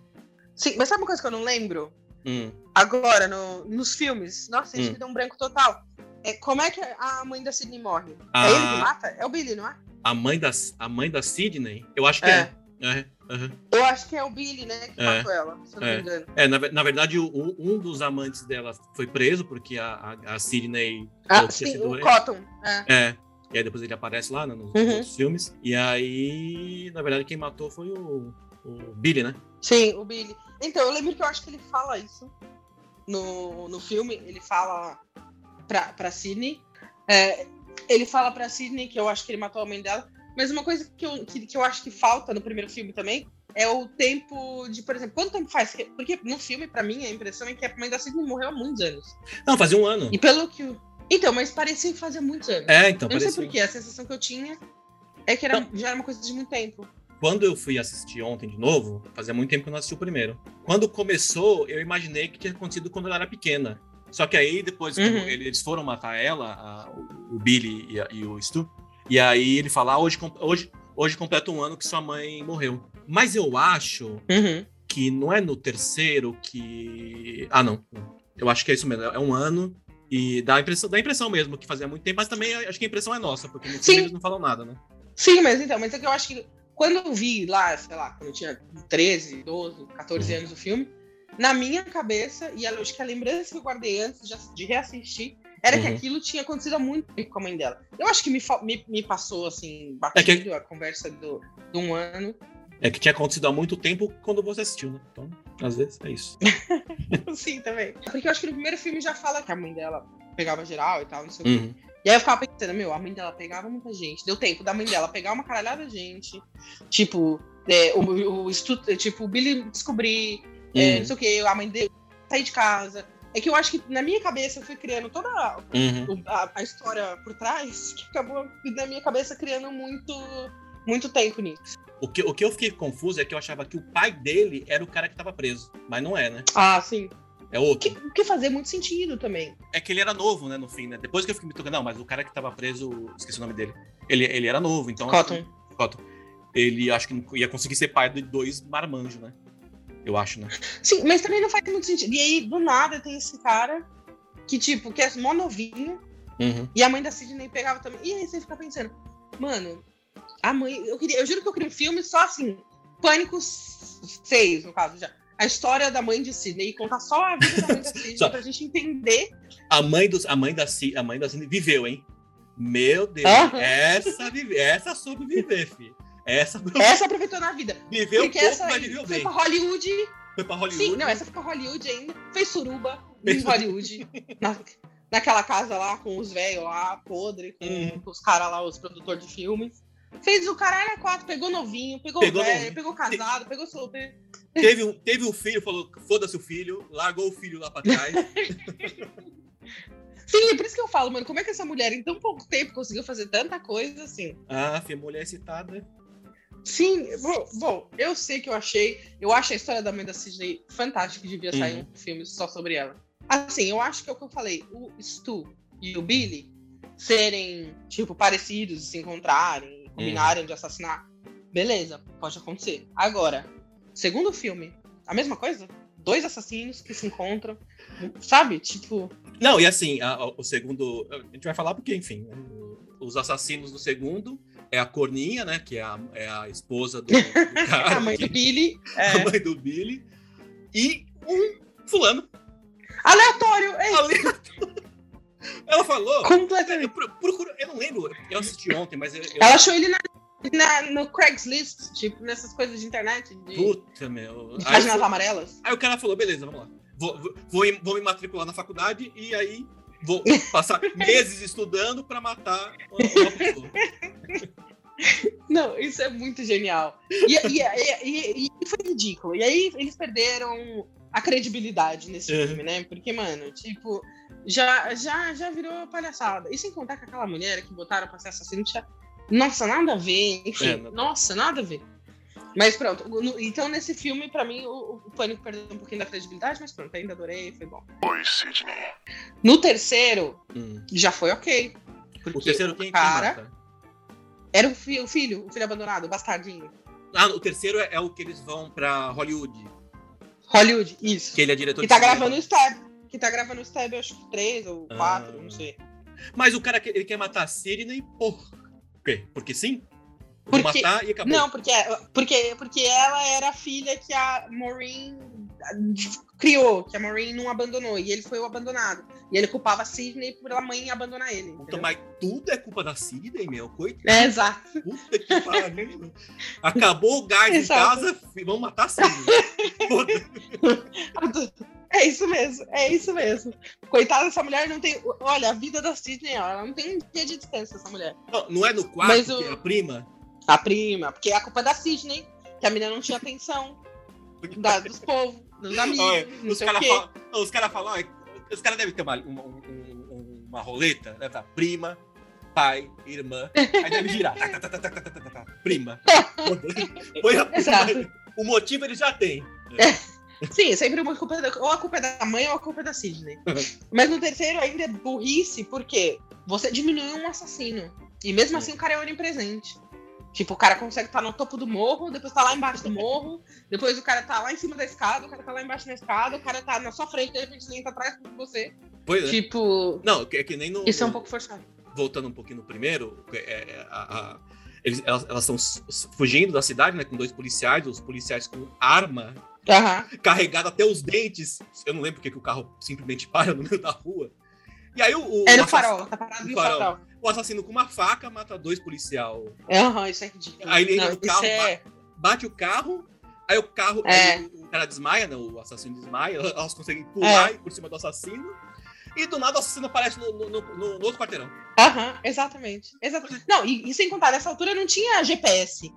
B: Sim, mas sabe uma coisa que eu não lembro?
A: Hum.
B: Agora, no- nos filmes, nossa, isso
A: Hum.
B: me deu um branco total. É, como é que a mãe da Sidney morre?
A: Ah.
B: É ele que mata? É o Billy, não é?
A: A mãe da, a mãe da Sidney, eu acho que é. É, aham.
B: Eu acho que é o Billy, né, que
A: É.
B: matou ela, se eu não
A: É.
B: me engano.
A: É, na, na verdade, o- um dos amantes dela foi preso, porque a, a, a Sidney.
B: Ah, sim, o
A: ele.
B: Cotton. É.
A: É. E aí depois ele aparece lá né, nos
B: Uhum.
A: filmes. E aí, na verdade, quem matou foi o, o Billy, né?
B: Sim, o Billy. Então, eu lembro que eu acho que ele fala isso no, no filme. Ele fala pra, pra Sidney. É, ele fala pra Sidney que eu acho que ele matou a mãe dela. Mas uma coisa que eu, que, que eu acho que falta no primeiro filme também é o tempo de, por exemplo, quanto tempo faz? Porque no filme, pra mim, a impressão é que a mãe da Sidney morreu há muitos anos.
A: Não, fazia um ano.
B: E pelo que. Então, mas parecia que fazia muitos anos.
A: É, então,
B: eu não sei
A: parecia.
B: porquê, a sensação que eu tinha é que era, já era uma coisa de muito tempo.
A: Quando eu fui assistir ontem de novo, fazia muito tempo que eu não assisti o primeiro. Quando começou, eu imaginei que tinha acontecido quando ela era pequena. Só que aí, depois,
B: Uhum.
A: eles foram matar ela, a- o Billy e, a- e o Stu, e aí ele fala, ah, hoje, hoje, hoje completa um ano que sua mãe morreu. Mas eu acho
B: Uhum.
A: que não é no terceiro que... Ah, não. Eu acho que é isso mesmo. É um ano E dá a impressão, dá a impressão mesmo que fazia muito tempo, mas também acho que a impressão é nossa, porque filme eles não falam nada, né?
B: Sim, mas então, mas é que eu acho que quando eu vi lá, sei lá, quando eu tinha 13, 12, 14
A: Uhum.
B: anos o filme, na minha cabeça, e acho que a lembrança que eu guardei antes de, ass- de reassistir, era que
A: Uhum.
B: aquilo tinha acontecido há muito tempo com a mãe dela. Eu acho que me, me, me passou, assim, batido
A: É que-
B: a conversa do, de um ano.
A: É que tinha acontecido há muito tempo quando você assistiu, né? Então, às vezes é isso. (laughs)
B: Sim, também. Porque eu acho que no primeiro filme já fala que a mãe dela pegava geral e tal, não sei o quê. E aí eu ficava pensando, meu, a mãe dela pegava muita gente. Deu tempo da mãe dela pegar uma caralhada de gente. Tipo, é, o, o, estu- tipo, o Billy descobrir, é,
A: Uhum.
B: não sei o que, a mãe dele sair de casa. É que eu acho que na minha cabeça eu fui criando toda a,
A: Uhum.
B: a- a história por trás, (laughs) que acabou na minha cabeça criando muito, muito tempo nisso.
A: O que, o que eu fiquei confuso é que eu achava que o pai dele era o cara que tava preso. Mas não é, né?
B: Ah, sim.
A: É
B: O
A: outro.
B: que, o que fazia muito sentido também.
A: É que ele era novo, né, no fim, né? Depois que eu fiquei me tocando, não, mas o cara que tava preso, esqueci o nome dele. Ele, ele era novo, então.
B: Cotton.
A: Cotton. Ele acho que não ia conseguir ser pai de dois marmanjos, né? Eu acho, né?
B: Sim, mas também não faz muito sentido. E aí, do nada, tem esse cara que, tipo, que é mó novinho,
A: Uhum.
B: E a mãe da Sidney pegava também. E aí você fica pensando, mano, a mãe. Eu, queria, eu juro que eu queria um filme só assim. Pânico 6, no caso já. A história da mãe de Sidney e contar só a vida da mãe da (laughs) Sidney
A: Só.
B: pra gente entender.
A: A mãe dos, a mãe da Ci- a mãe da Cindy viveu, hein? Meu Deus, essa vive, essa soube viver, filho. Essa (laughs) (laughs)
B: Essa aproveitou na vida.
A: viveu
B: Porque
A: pouco,
B: essa
A: mas viveu
B: foi
A: bem.
B: pra Hollywood.
A: Foi pra Hollywood.
B: Sim, não, essa foi pra Hollywood ainda. Fez suruba
A: Fez
B: em Hollywood. na, naquela casa lá com os velhos lá, podre, com,
A: Uhum.
B: com os caras lá, os produtores de filmes. Fez o caralho a quatro, pegou novinho, pegou,
A: Pegou
B: velho,
A: novinho.
B: pegou casado, pegou solteiro.
A: Teve um, teve um filho, falou, foda-se o filho, largou o filho lá pra trás. (laughs)
B: Sim, é por isso que eu falo, mano, como é que essa mulher em tão pouco tempo conseguiu fazer tanta coisa assim?
A: ah, filho, mulher excitada.
B: Sim, bom, bom, eu sei que eu achei, eu acho a história da mãe da Sidney fantástica, que devia sair
A: Uhum.
B: um filme só sobre ela. Assim, eu acho que é o que eu falei, o Stu e o Billy serem, tipo, parecidos, se encontrarem, combinarem de assassinar, beleza, pode acontecer. Agora, segundo filme, a mesma coisa? Dois assassinos que se encontram, sabe? Tipo,
A: Não, e assim, a- a- o segundo. A gente vai falar porque, enfim, os assassinos do segundo é a Corninha, né? Que é a, é a esposa do, do (laughs) cara.
B: a mãe do Billy. (laughs) é,
A: a mãe do Billy. E um fulano.
B: Aleatório, é
A: Ali. Ela falou. Eu,
B: completamente.
A: pro- procuro, eu não lembro, eu assisti ontem, mas eu. eu-
B: Ela achou ele na, na- no Craigslist, tipo, nessas coisas de internet, de,
A: Puta, meu.
B: de
A: Aí,
B: páginas amarelas.
A: aí o cara falou: beleza, vamos lá. Vou, vou, vou, me matricular na faculdade e aí vou passar (laughs) meses estudando pra matar uma, uma pessoa. (laughs)
B: Não, isso é muito genial. E, e- e- e- e foi ridículo. E aí eles perderam a credibilidade nesse
A: Uhum.
B: filme, né? Porque, mano, tipo, já, já, já virou palhaçada. E sem contar que aquela mulher que botaram pra ser assassina tinha. Nossa, nada a ver. Enfim,
A: É, não-
B: nossa, nada a ver. Mas pronto, no- então nesse filme, pra mim, o, o Pânico perdeu um pouquinho da credibilidade, mas pronto, ainda adorei, foi bom.
C: Oi, Sidney.
B: No terceiro,
A: Hum.
B: já foi ok.
A: O terceiro quem,
B: cara era o, fi- o filho, o filho abandonado, o bastardinho.
A: Ah, o terceiro é, é o que eles vão pra Hollywood.
B: Hollywood, isso.
A: Que ele é diretor
B: Que
A: de
B: tá gravando o Stab. Que tá gravando o Stab, acho que três ou
A: Ah.
B: quatro, não sei.
A: Mas o cara ele quer matar a Sidney por quê? Porque sim?
B: Porque-
A: matar e acabou.
B: Não, porque, porque, porque ela era a filha que a Maureen criou, que a Maureen não abandonou, e ele foi o abandonado. E ele culpava a Sidney por a mãe abandonar ele.
A: Puta, mas tudo é culpa da Sidney, meu. Coitado.
B: É, exato.
A: Puta que pariu. Acabou o gás em
B: Exato.
A: casa, vamos matar a Sidney. (laughs)
B: É isso mesmo, é isso mesmo. Coitada essa mulher, não tem. Olha, a vida da Sidney, ela não tem um dia de distância essa mulher.
A: Não, não é no quarto,
B: Mas o...
A: é a prima?
B: A prima, porque é a culpa da Sidney, que a menina não tinha atenção da, dos povos, dos amigos.
A: Olha, os caras falam, cara fala, os caras devem ter uma, uma, uma roleta, né? Tá, prima, pai, irmã, aí deve girar. Tá, tá, tá, prima. A
B: prima.
A: O motivo ele já tem. É.
B: Sim, sempre uma culpa da, ou a culpa é da mãe ou a culpa é da Sidney. (laughs) Mas no terceiro ainda é burrice, porque você diminuiu um assassino. E mesmo assim o cara é onipresente. Tipo, o cara consegue estar no topo do morro, depois tá lá embaixo do morro, depois o cara tá lá em cima da escada, o cara tá lá embaixo da escada, o cara tá na sua frente, de repente ele entra atrás de você.
A: Pois é.
B: Tipo,
A: Não, é que nem no.
B: isso é um pouco forçado.
A: Voltando um pouquinho no primeiro, é, é, a- a- eles, elas estão fugindo da cidade, né? Com dois policiais, os policiais com arma
B: Aham.
A: carregada até os dentes. Eu não lembro porque que o carro simplesmente para no meio da rua. E aí o, o,
B: É no
A: o assass-
B: farol, tá parado
A: no farol.
B: farol.
A: o assassino com uma faca mata dois policial.
B: Aham, isso é ridículo.
A: Aí ele entra
B: Não,
A: no carro,
B: é...
A: Bate o carro, aí o carro.
B: É.
A: aí o cara desmaia, né? O assassino desmaia, (laughs) elas conseguem pular por cima do assassino. E do nada o assassino aparece no, no- no- no outro quarteirão.
B: Aham, exatamente. Exatamente. Não, e, e sem contar, nessa altura não tinha GPS.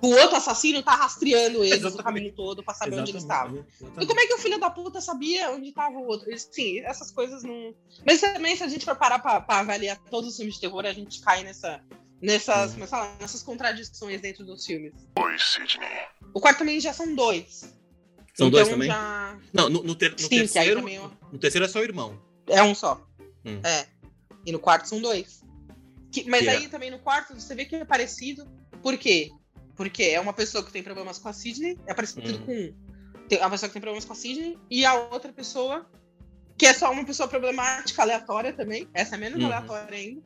B: O outro assassino tá rastreando eles o
A: Exatamente.
B: caminho todo pra saber onde eles estavam.
A: Exatamente,
B: E
A: exatamente.
B: como é que o filho da puta sabia onde tava o outro? Sim, essas coisas não. Mas também, se a gente for parar pra, pra avaliar todos os filmes de terror, a gente cai nessa, nessas,
A: Hum.
B: como é que fala? nessas contradições dentro dos filmes.
C: Oi, Sidney.
B: O quarto também já são dois.
A: São
B: então
A: dois também?
B: Já...
A: Não, no, no ter- no
B: Sim,
A: terceiro.
B: também é-
A: No terceiro é só o irmão.
B: é um só.
A: Hum.
B: É. E no quarto são dois. Que- mas
A: Que é-
B: aí também no quarto você vê que é parecido. Por quê? Porque é uma pessoa que tem problemas com a Sidney, é parecido
A: Hum.
B: com. Tem uma pessoa que tem problemas com a Sidney, e a outra pessoa, que é só uma pessoa problemática, aleatória também. Essa é menos
A: Uhum.
B: aleatória ainda.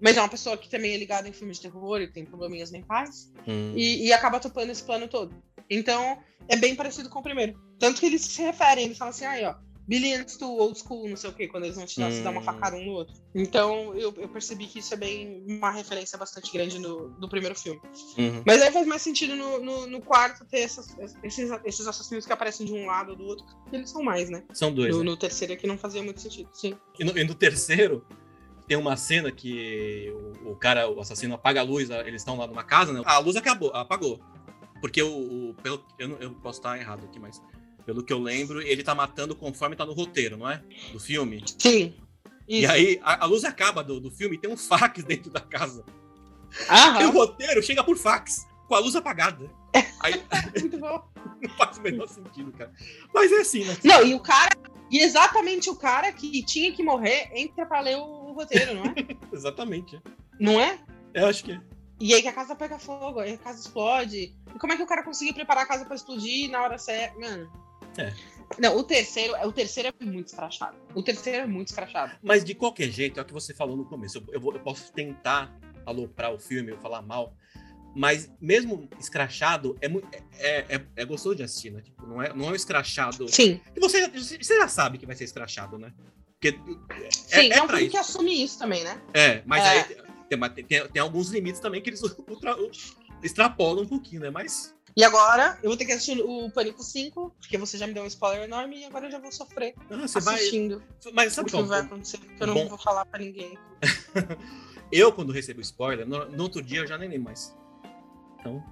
B: Mas é uma pessoa que também é ligada em filmes de terror e tem probleminhas mentais.
A: Hum.
B: E, e acaba topando esse plano todo. Então, é bem parecido com o primeiro. Tanto que eles se referem, eles falam assim, aí, ó, Billions to old school, não sei o quê, quando eles vão te dar, se dar uma
A: Hum.
B: facada um no outro. Então, eu, eu percebi que isso é bem uma referência bastante grande no, do primeiro filme.
A: Uhum.
B: Mas aí faz mais sentido no, no, no quarto ter essas- esses, esses assassinos que aparecem de um lado ou do outro, porque eles são mais, né?
A: São dois.
B: No,
A: né?
B: no terceiro aqui não fazia muito sentido, sim.
A: E, no, e no terceiro, tem uma cena que o, o cara, o assassino, apaga a luz, eles estão lá numa casa, né? A luz acabou, apagou. Porque o. o- pelo, eu, eu posso estar errado aqui, mas pelo que eu lembro, ele tá matando conforme tá no roteiro, não é? Do filme.
B: Sim.
A: E
B: Isso.
A: aí a, a luz acaba do, do filme e tem um fax (laughs) dentro da casa.
B: Aham.
A: E o roteiro chega por fax, com a luz apagada. Aí
B: Muito (laughs) bom. (laughs)
A: não faz o menor sentido, cara. Mas é assim, né?
B: Não, e o cara. E exatamente o cara que tinha que morrer entra pra ler o, o roteiro, não é?
A: Exatamente.
B: não é?
A: Eu acho que é.
B: E aí que a casa pega fogo, aí a casa explode. E como é que o cara conseguiu preparar a casa pra explodir na hora certa? Mano.
A: É.
B: Não, o terceiro, o terceiro é muito escrachado. O terceiro é muito escrachado.
A: Mas de qualquer jeito, é o que você falou no começo. Eu, eu vou- eu posso tentar aloprar o filme, eu falar mal. Mas mesmo escrachado, é, mu- é, é, é gostoso de assistir, né? Tipo, não, é, não é um escrachado.
B: Sim.
A: E você, você já sabe que vai ser escrachado, né? Porque
B: Sim,
A: é,
B: é, um filme
A: isso.
B: que assume isso também, né?
A: É, mas
B: É.
A: aí tem, tem, tem- alguns limites também que eles (laughs) ultra- extrapolam um pouquinho, né? Mas
B: E agora, eu vou ter que assistir o Pânico 5, porque você já me deu um spoiler enorme e agora eu já vou sofrer
A: ah, você vai.
B: assistindo
A: Mas
B: o
A: sabe
B: que
A: qual?
B: vai acontecer, porque eu não
A: Bom.
B: vou falar pra ninguém. (laughs)
A: Eu, quando recebo spoiler, no, no outro dia eu já nem lembro mais. Então,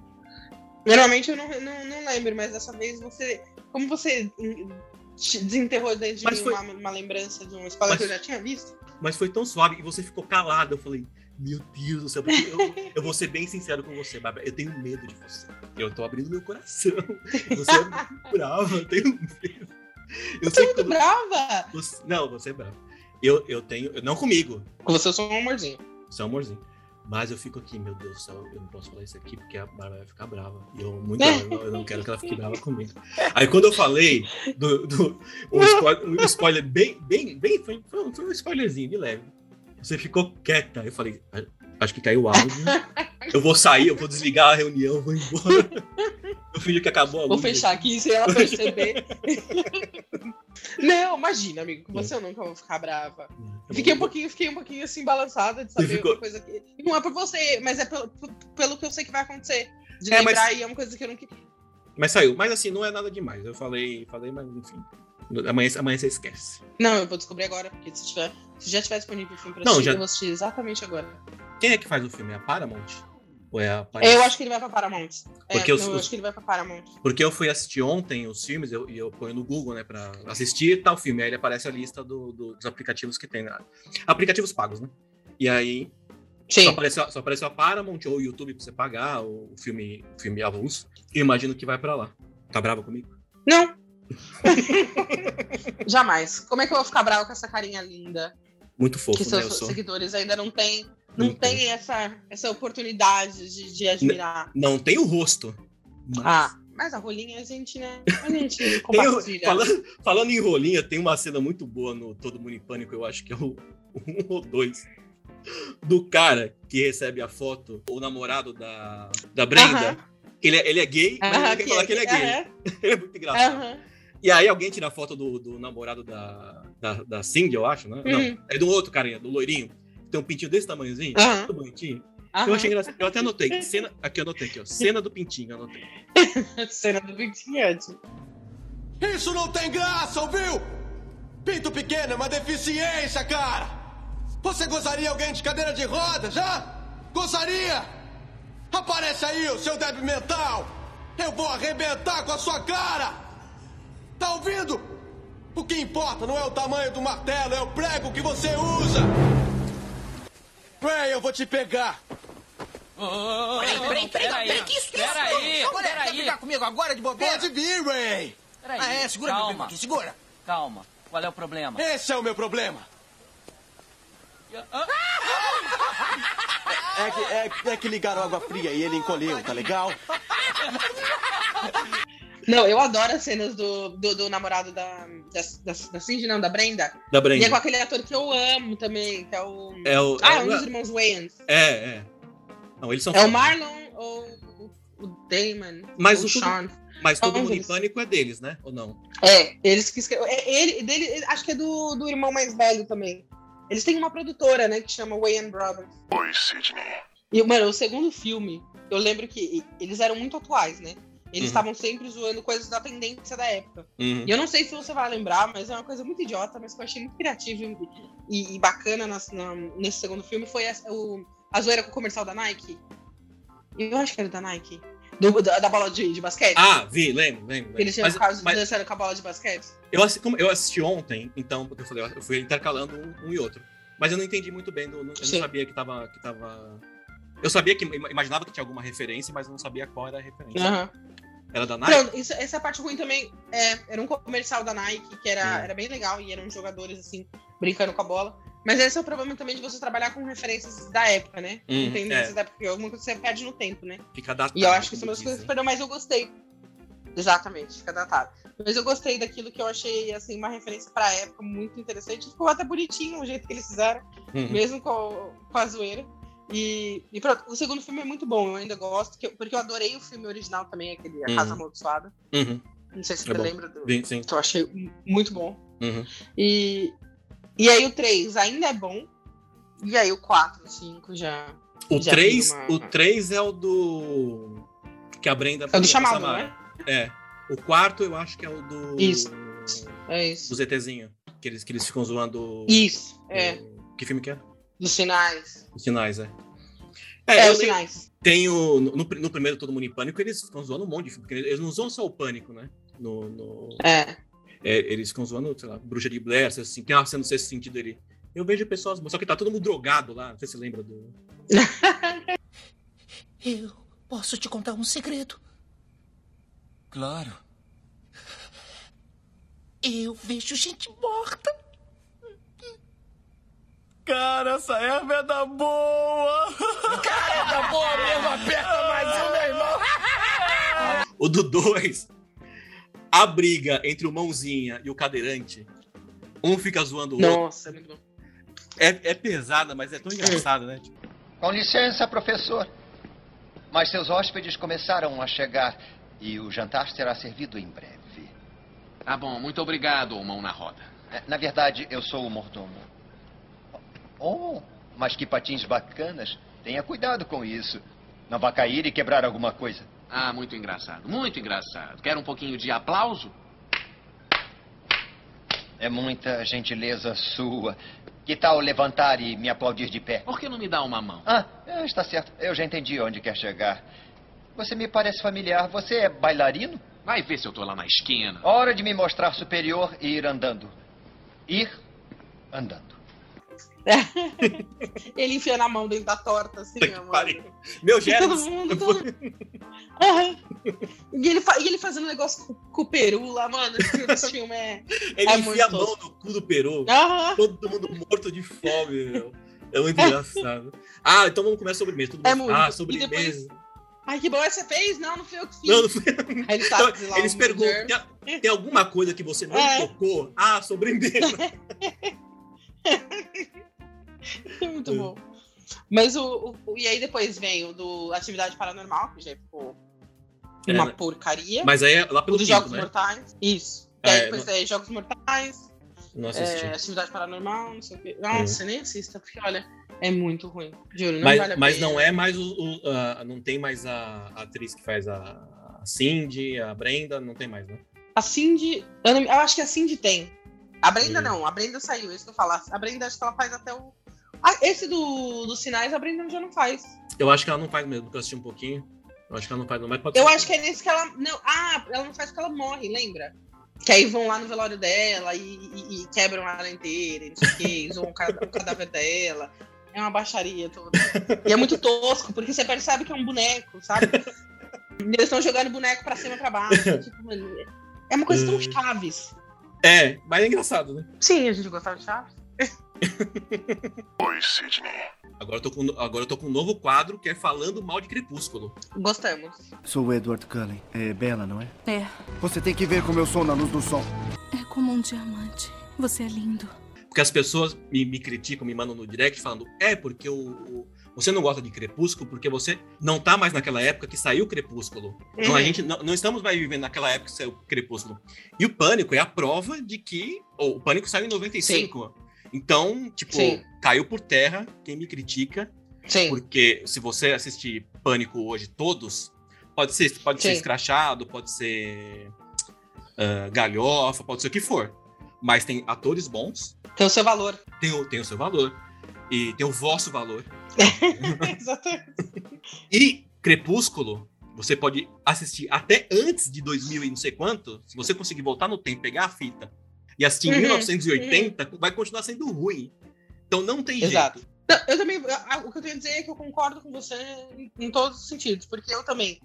B: Normalmente eu não, não, não lembro, mas dessa vez você. Como você hum, te desenterrou dentro de
A: Mas
B: mim
A: foi-
B: uma, uma lembrança de um spoiler
A: Mas-
B: que eu já tinha visto?
A: mas foi tão suave e você ficou calado. Eu falei, meu Deus do céu, eu, eu vou ser bem sincero com você, Bárbara. Eu tenho medo de você. Eu tô abrindo meu coração. Você é muito brava, eu tenho medo. Eu sei que
B: Muito brava!
A: você, Não, você é brava. Eu, eu tenho. eu- Não comigo,
B: Com você eu sou um amorzinho.
A: seu amorzinho. Mas eu fico aqui, meu Deus do céu, eu não posso falar isso aqui porque a Bárbara vai ficar brava. E eu, muito, eu, não, eu não quero que ela fique brava comigo. Aí quando eu falei do, do um, spoiler, um spoiler bem, bem, bem, foi, foi um- foi um spoilerzinho de leve. Você ficou quieta. Eu falei, "Ah, acho que caiu o áudio. (laughs) Eu vou sair, eu vou desligar a reunião, eu vou embora. Eu fingi que acabou a luz.
B: Vou fechar aqui sem ela perceber. não, imagina, amigo, com você eu nunca vou ficar brava.
A: Eu
B: Fiquei um pouquinho, fiquei um pouquinho assim balançada de saber
A: ficou-
B: uma coisa que. Não é por você, mas é pelo, pelo que eu sei que vai acontecer. De
A: É, mas-
B: lembrar e é uma coisa que eu não queria.
A: Mas saiu. Mas assim, não é nada demais. Eu falei, falei, mas enfim. Amanhã, amanhã você esquece.
B: Não, eu vou descobrir agora, porque se, tiver, se já tiver disponível o filme pra
A: Não,
B: assistir,
A: já-
B: eu vou assistir exatamente agora.
A: Quem é que faz o filme? É a Paramount? Ou é a
B: Eu acho que ele vai pra Paramount. É,
A: Porque
B: não,
A: os-
B: eu
A: os-
B: acho que ele vai pra Paramount.
A: Porque eu fui assistir ontem os filmes eu- e eu, ponho no Google, né, pra assistir tal filme. Aí ele aparece a lista do- do- dos aplicativos que tem. né? Aplicativos pagos, né? E aí só
B: Sim.
A: apareceu, só apareceu a Paramount ou o YouTube pra você pagar, ou o filme, o filme avulso. E imagino que vai pra lá. Tá brava comigo?
B: Não. (laughs) Jamais. Como é que eu vou ficar brava com essa carinha linda?
A: Muito fofo,
B: que
A: né?
B: seus
A: Eu sou.
B: seguidores ainda não têm não
A: Não
B: tem essa, essa oportunidade de, de admirar.
A: Não tem o rosto. Mas,
B: Ah, Mas a rolinha a gente, né? A gente (laughs) compartilha.
A: falando, falando em rolinha, tem uma cena muito boa no Todo Mundo em Pânico, eu acho que é o 1 (laughs) ou 2. Do cara que recebe a foto, o namorado da, da Brenda. Ele, é, ele é gay, mas ele quer falar que ele é gay. (laughs) Ele é muito engraçado. E aí alguém tira a foto do, do namorado da, da, da Cindy, eu acho, né?
B: Uhum.
A: Não, é do outro carinha, do loirinho. Que Tem um pintinho desse tamanhozinho,
B: Aham.
A: muito bonitinho.
B: aham.
A: Eu achei engraçado. Eu até anotei. Cena, aqui eu anotei aqui, ó. Cena do pintinho, anotei. (laughs)
B: Cena do Victinhante.
F: Isso não tem graça, ouviu? Pinto pequeno é uma deficiência, cara! Você gozaria alguém de cadeira de rodas, já? Gozaria? Aparece aí, o seu débil mental! Eu vou arrebentar com a sua cara! Tá ouvindo? O que importa não é o tamanho do martelo, é o prego que você usa! Ray, eu vou te pegar!
G: Peraí, peraí, peraí, peraí, que isso, que isso?
H: Peraí,
G: quer
H: peraí.
G: brigar comigo agora de bobeira?
F: Pode vir, Ray!
H: Peraí,
G: Ah, é, segura meu
H: calma,
G: primo aqui, segura.
H: calma. Qual é o problema?
F: Esse é o meu problema! É que, é, é que ligaram água fria e ele encolheu, tá legal? (laughs)
B: Não, eu adoro as cenas do, do, do namorado da, da, da, da Cindy, não, da Brenda.
A: Da
B: E é
A: Brenda.
B: com aquele ator que eu amo também, que é o.
A: É o.
B: Ah,
A: é,
B: um dos irmãos Wayans.
A: é, é. Não, eles são
B: É o
A: foda.
B: Marlon ou o, o Damon?
A: Mas
B: ou
A: o tudo-
B: Sean.
A: Mas todo mundo em pânico é deles, né? Ou não?
B: É, eles que escrevem. É, ele, dele, ele- acho que é do, do irmão mais velho também. Eles têm uma produtora, né, que chama Wayan Brothers.
C: Oi, Sidney.
B: E, mano, o segundo filme, eu lembro que eles eram muito atuais, né? Eles
A: Uhum.
B: estavam sempre zoando coisas da tendência da época.
A: Uhum.
B: E eu não sei se você vai lembrar, mas é uma coisa muito idiota, mas que eu achei muito criativa e, e bacana nas- na- nesse segundo filme foi a, o, a zoeira com o comercial da Nike. Eu acho que era da Nike. Do- da, da bola de, de basquete.
A: Ah, vi, lembro, lembro.
B: Que eles tinham
A: Mas, mas
B: dançando com a bola de basquete.
A: eu, assisti, eu assisti ontem, então, porque eu falei, eu fui intercalando um, um e outro. Mas eu não entendi muito bem, do, eu não
B: Sim.
A: sabia que tava, que tava. Eu sabia que. Imaginava que tinha alguma referência, mas não sabia qual era a referência.
B: Aham.
A: Era da Nike?
B: Pronto, isso- essa parte ruim também é, era um comercial da Nike, que era,
A: Hum.
B: era bem legal, e eram jogadores assim, brincando com a bola. Mas esse é o problema também de você trabalhar com referências da época, né?
A: Hum,
B: Com tendências
A: é.
B: da época, porque alguma coisa você perde no tempo, né?
A: Fica datado.
B: E eu acho que são as coisas que perdeu, mas eu gostei. Exatamente, fica datado. Mas eu gostei daquilo que eu achei, assim, uma referência pra época muito interessante. Ficou até bonitinho o jeito que eles fizeram,
A: Uhum.
B: mesmo com, com a zoeira. E, e pronto, o segundo filme é muito bom, eu ainda gosto, porque eu adorei o filme original também, aquele A Casa
A: Uhum.
B: Amaldiçoada.
A: Uhum.
B: Não sei se
A: É
B: você
A: bom.
B: lembra do.
A: Sim, sim.
B: Que eu achei muito bom.
A: Uhum.
B: E, e aí o 3 ainda é bom. E aí o 4, o 5 já.
A: O
B: Já
A: 3,
B: vi uma-
A: o 3 é o do. Que a Brenda
B: É o do chamado, né?
A: É. O quarto eu acho que é o do.
B: Isso. É isso.
A: Do ZTzinho. Que eles, que eles ficam zoando.
B: Isso,
A: o-
B: é.
A: Que filme que é?
B: Dos sinais.
A: Os sinais, é.
B: É,
A: eu
B: os sinais.
A: Tem o. No, no primeiro Todo Mundo em Pânico, eles ficam zoando um monte de filme. porque Eles não zoam só o pânico, né? No. no-
B: É.
A: é, eles ficam zoando, sei lá, Bruxa de Blair, assim. Tem uma cena no sexto sentido ali. Eu vejo pessoas. Só que tá todo mundo drogado lá. Não sei se você lembra do. (laughs)
G: Eu posso te contar um segredo.
F: Claro.
G: Eu vejo gente morta.
F: Cara, essa erva é da boa!
G: É da boa mesmo, aperta mais um, meu irmão.
A: O do 2, a briga entre o mãozinha e o cadeirante. Um fica zoando o outro.
B: Nossa, é muito bom.
A: É, pesada, mas é tão engraçada, né?
I: Com licença, professor. Mas seus hóspedes começaram a chegar e o jantar será servido em breve.
J: Tá bom, muito obrigado, mão na roda.
I: É, Na verdade, eu sou o mordomo. Oh, mas que patins bacanas. Tenha cuidado com isso. Não vá cair e quebrar alguma coisa.
J: Ah, muito engraçado, muito engraçado. Quer um pouquinho de aplauso?
I: É muita gentileza sua. Que tal levantar e me aplaudir de pé?
J: Por que não me dá uma mão?
I: Ah, é, está certo. Eu já entendi onde quer chegar. Você me parece familiar. Você é bailarino?
J: Vai ver se eu tô lá na esquina.
I: Hora de me mostrar superior e ir andando. Ir andando. (laughs)
B: Ele enfiando a mão dentro da torta, assim, mano.
A: pariu. Meu Gerson. (laughs)
B: todo Aham. e, ele fa- e ele fazendo um negócio com, com o peru lá, mano. Esse filme é.
A: Ele
B: É
A: enfia a mão no cu do peru.
B: Aham.
A: Todo mundo morto de fome, meu. É muito engraçado. Ah, então vamos comer a sobremesa. Mundo,
B: É muito.
A: Ah,
B: E
A: sobremesa.
B: Ai, que bom, você fez? Não, não fui eu que fiz.
A: Não, não fui.
B: Aí ele tá
A: Então, eles perguntam: tem, tem alguma coisa que você não
B: É.
A: tocou? Ah, sobremesa. (laughs) (laughs)
B: É muito bom. Mas o, o- E aí depois vem o do Atividade Paranormal, que já ficou
A: É,
B: uma
A: né?
B: porcaria.
A: Mas aí é lá
B: o
A: pelo
B: dos
A: quinto,
B: Jogos
A: né?
B: Mortais. Isso.
A: É,
B: e aí depois
A: não-
B: é Jogos Mortais,
A: Não assisti.
B: é, Atividade Paranormal, não sei o quê. Nossa, nem assista, porque olha, é muito ruim. Juro, não
A: mas
B: vale a
A: mas não é mais o. o- a- não tem mais a, a atriz que faz a, a Cindy, a Brenda, não tem mais, né?
B: A Cindy. Eu, não- eu acho que a Cindy tem. A Brenda
A: Hum.
B: não, a Brenda saiu, isso que eu falo. A Brenda acho que ela faz até o. Ah, esse do, dos sinais a Brenda já não faz.
A: Eu acho que ela não faz mesmo, porque eu assisti um pouquinho. Eu acho que ela não faz, não, pode
B: Eu
A: ser.
B: acho que é nesse que ela. Não, ah, ela não faz porque ela morre, lembra? Que aí vão lá no velório dela e, e- e quebram ela inteira, e não sei o quê, zoam o, cadáver dela. É uma baixaria toda. E é muito tosco, porque você percebe que é um boneco, sabe? E Eles estão jogando boneco pra cima e pra baixo. (laughs) tipo, mano, é uma coisa tão
A: Hum.
B: chaves.
A: É, mas é engraçado, né?
B: Sim, a gente gostava de chaves. (laughs)
C: Oi, Sidney.
A: Agora eu tô com, agora eu tô com um novo quadro que é Falando Mal de Crepúsculo.
B: Gostamos.
E: Sou o Edward Cullen. É Bela, não é?
K: É,
E: Você tem que ver como eu sou na luz do sol.
K: é como um diamante. Você é lindo.
A: Porque as pessoas me, me criticam, me mandam no direct falando: é porque o, o- você não gosta de Crepúsculo porque você não tá mais naquela época que saiu o Crepúsculo. Então a
B: Uhum.
A: gente não, não estamos mais vivendo naquela época que saiu o Crepúsculo. E o Pânico é a prova de que ou, o Pânico saiu em 95. Então, tipo,
B: Sim.
A: caiu por terra quem me critica.
B: Sim.
A: Porque se você assistir Pânico hoje, todos, pode ser, pode ser escrachado, pode ser ah, galhofa, pode ser o que for. Mas tem atores bons,
B: Tem o seu valor.
A: tem o, tem o seu valor. E tem o vosso valor. (laughs)
B: Exatamente.
A: E Crepúsculo, você pode assistir até antes de 2000 e não sei quanto. Se você conseguir voltar no tempo, pegar a fita e assistir em
B: Uhum,
A: 1980, vai continuar sendo ruim. Então não tem
B: Exato.
A: jeito.
B: Não, eu também. O que eu tenho a dizer é que eu concordo com você em, em todos os sentidos, porque eu também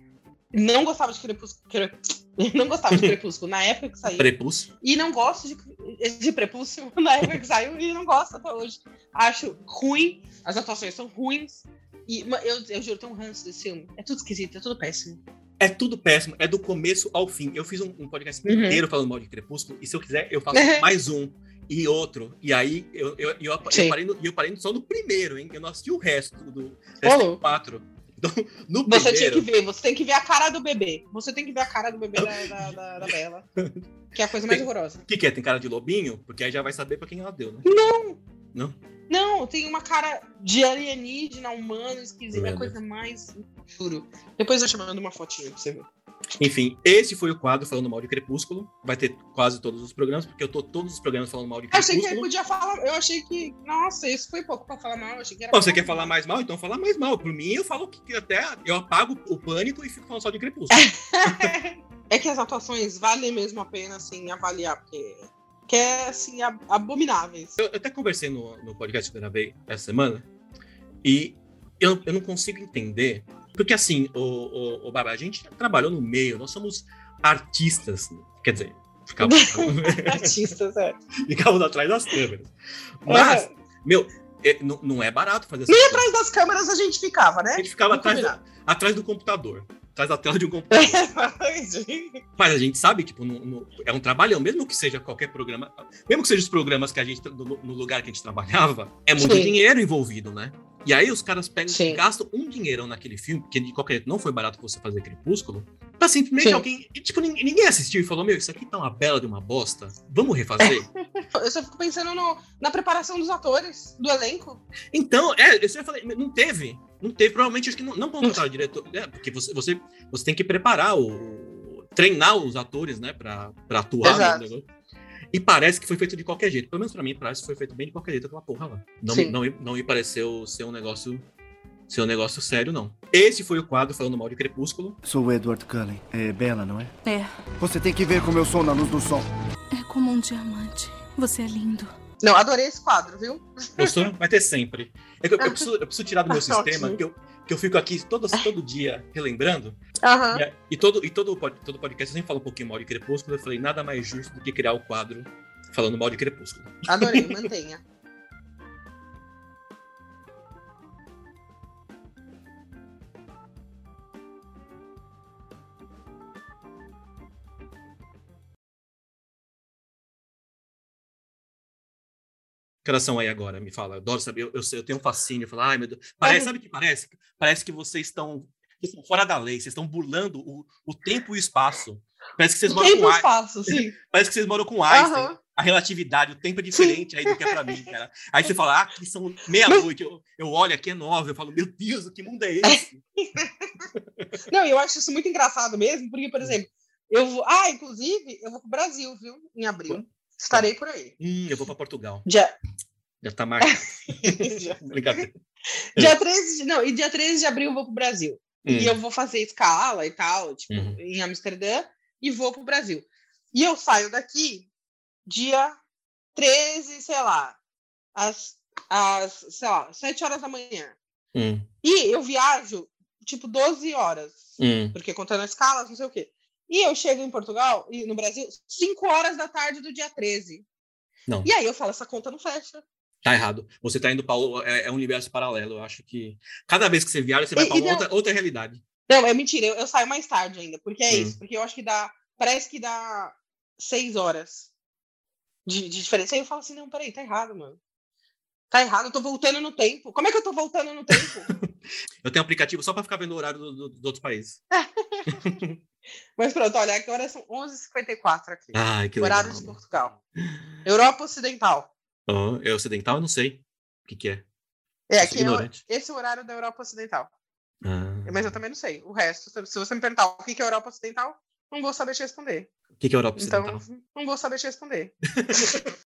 B: não gostava de Crepúsculo. cre- (laughs) Não gostava de Crepúsculo na época que saiu.
A: Prepúcio.
B: E não gosto de, de Prepúcio (laughs) na época que saiu e não gosto até hoje. Acho ruim, as atuações são ruins. E eu, eu juro, tem um ranço desse filme. É tudo esquisito, é tudo péssimo.
A: É tudo péssimo, é do começo ao fim. Eu fiz um, um podcast
B: Uhum.
A: inteiro falando mal de Crepúsculo, e se eu quiser, eu faço mais um e outro. E aí eu, eu, eu, eu parei no, eu parei só no primeiro, hein? Eu não assisti o resto do resto quatro. Então, no
B: Você tinha
A: primeiro.
B: que ver, você tem que ver a cara do bebê. Você tem que ver a cara do bebê da, da, da, da Bela. (laughs) Que é a coisa mais
A: Tem-
B: horrorosa.
A: O que, que é? Tem cara de lobinho? Porque aí já vai saber pra quem ela deu, né?
B: Não!
A: Não?
B: Não, tem uma cara de alienígena, humano, esquisita. É a coisa mais. Juro. Depois eu te mando uma fotinha pra você ver.
A: Enfim, esse foi o quadro falando mal de Crepúsculo. Vai ter quase todos os programas, porque eu tô todos os programas falando mal de
B: Eu achei que ele
A: Crepúsculo.
B: podia falar. Eu achei que. Nossa, isso foi pouco pra falar mal. Eu achei que era.
A: Pô, você quer falar mais mal? Então fala mais mal. Por mim, eu falo que que até eu apago o pânico e fico falando só de Crepúsculo. (laughs)
B: É que as atuações valem mesmo a pena, assim, avaliar, porque. Que é, assim, ab- abomináveis.
A: Eu, eu até conversei no, no podcast que eu gravei essa semana e eu, eu não consigo entender. Porque assim, o, o, o Baba, a gente trabalhou no meio, nós somos artistas. Quer dizer, ficávamos, (laughs)
B: Artistas, é.
A: ficávamos atrás das câmeras. Mas, meu, é, não, não é barato fazer essa
B: Nem atrás das câmeras a gente ficava, né?
A: A gente ficava atrás do, atrás do computador. Atrás da tela de um (laughs) computador. Mas a gente sabe, tipo, no- no- é um trabalhão, mesmo que seja qualquer programa, mesmo que seja os programas que a gente, no, no lugar que a gente trabalhava, é muito
B: Sim.
A: dinheiro envolvido, né? E aí os caras pegam,
B: Sim.
A: gastam um dinheirão naquele filme, que de qualquer jeito não foi barato você fazer Crepúsculo, pra simplesmente
B: Sim.
A: alguém, e, tipo, ninguém, assistiu e falou, meu, isso aqui tá uma bela de uma bosta, vamos refazer? (laughs)
B: Eu só fico pensando no- na preparação dos atores, do elenco.
A: Então, é, eu falei, não teve. Não teve, provavelmente acho que não, não contrataram o diretor. É, porque você, você, você tem que preparar o. treinar os atores, né, pra, pra atuar
B: Exato.
A: no negócio. E parece que foi feito de qualquer jeito. Pelo menos pra mim, parece que foi feito bem de qualquer jeito aquela porra lá. Não,
B: Sim.
A: não, me- não me pareceu ser um negócio. ser um negócio sério, não. Esse foi o quadro falando mal de Crepúsculo.
E: Sou o Edward Cullen. É Bela, não é?
K: É,
E: Você tem que ver como eu sou na luz do sol.
K: é como um diamante. Você é lindo.
B: Não, adorei esse quadro, viu?
A: Gostou? Vai ter sempre. É que eu, eu (laughs) preciso, eu preciso tirar do meu sistema
B: Ótimo.
A: que eu, que eu fico aqui todo, todo dia relembrando.
B: Aham.
A: E, e todo, e todo, todo podcast eu sempre falo um pouquinho mal de Crepúsculo. Eu falei, nada mais justo do que criar o quadro falando mal de Crepúsculo.
B: Adorei, (laughs) mantenha.
A: Que horas são aí agora? Me fala. Eu adoro saber. Eu, eu, eu tenho um fascínio. Eu falo, ai, meu Deus. Parece,
B: Uhum.
A: sabe o que parece? Parece que vocês estão, vocês estão fora da lei. Vocês estão burlando o, o tempo e o espaço. Parece que vocês
B: O
A: moram
B: tempo
A: com
B: e espaço, sim. (laughs)
A: Parece que vocês moram com Einstein.
B: Aham.
A: A relatividade, o tempo é diferente aí do que é pra mim, cara. Aí você fala, ah, aqui são meia-noite. Eu, eu olho, aqui é nove. Eu falo, meu Deus, que mundo é esse? (laughs)
B: Não, eu acho isso muito engraçado mesmo, porque, por exemplo, eu vou. Ah, inclusive, eu vou pro Brasil, viu? Em abril. Estarei por aí.
A: Hum, eu vou pra Portugal.
B: Dia,
A: Já tá marcado. (laughs) Brincadeira.
B: dia 13 de, não, e dia 13 de abril eu vou pro Brasil.
A: Hum.
B: E eu vou fazer escala e tal, tipo,
A: Uhum.
B: em Amsterdã, e vou pro Brasil. E eu saio daqui dia 13, sei lá, às, às sei lá, 7 horas da manhã.
A: Hum,
B: E eu viajo, tipo, 12 horas.
A: hum.
B: porque contando escalas, não sei o quê. E eu chego em Portugal, e no Brasil, 5 horas da tarde do dia 13.
A: Não.
B: E aí eu falo, essa conta não fecha.
A: Tá errado. Você tá indo para é, é um universo paralelo. Eu acho que cada vez que você viaja, você vai para outra, outra realidade.
B: Não, é mentira, eu, eu saio mais tarde ainda, porque é
A: Hum.
B: isso, porque eu acho que dá, parece que dá 6 horas de, de diferença. Aí eu falo assim, não, peraí, tá errado, mano. Tá errado, eu tô voltando no tempo. Como é que eu tô voltando no tempo? (laughs)
A: Eu tenho um aplicativo só para ficar vendo o horário do- do- dos outros países. (laughs)
B: Mas pronto, olha, agora são 11h54 aqui.
A: Ai, que legal.
B: horário de Portugal. Europa Ocidental.
A: Oh, é ocidental? Eu não sei o que, que é.
B: É, aqui é esse é o horário da Europa Ocidental.
A: Ah.
B: Mas eu também não sei. O resto, se- você me perguntar o que que é Europa Ocidental, não vou saber te responder.
A: O que, que é Europa
B: Então,
A: Ocidental?
B: não vou saber te responder. (laughs)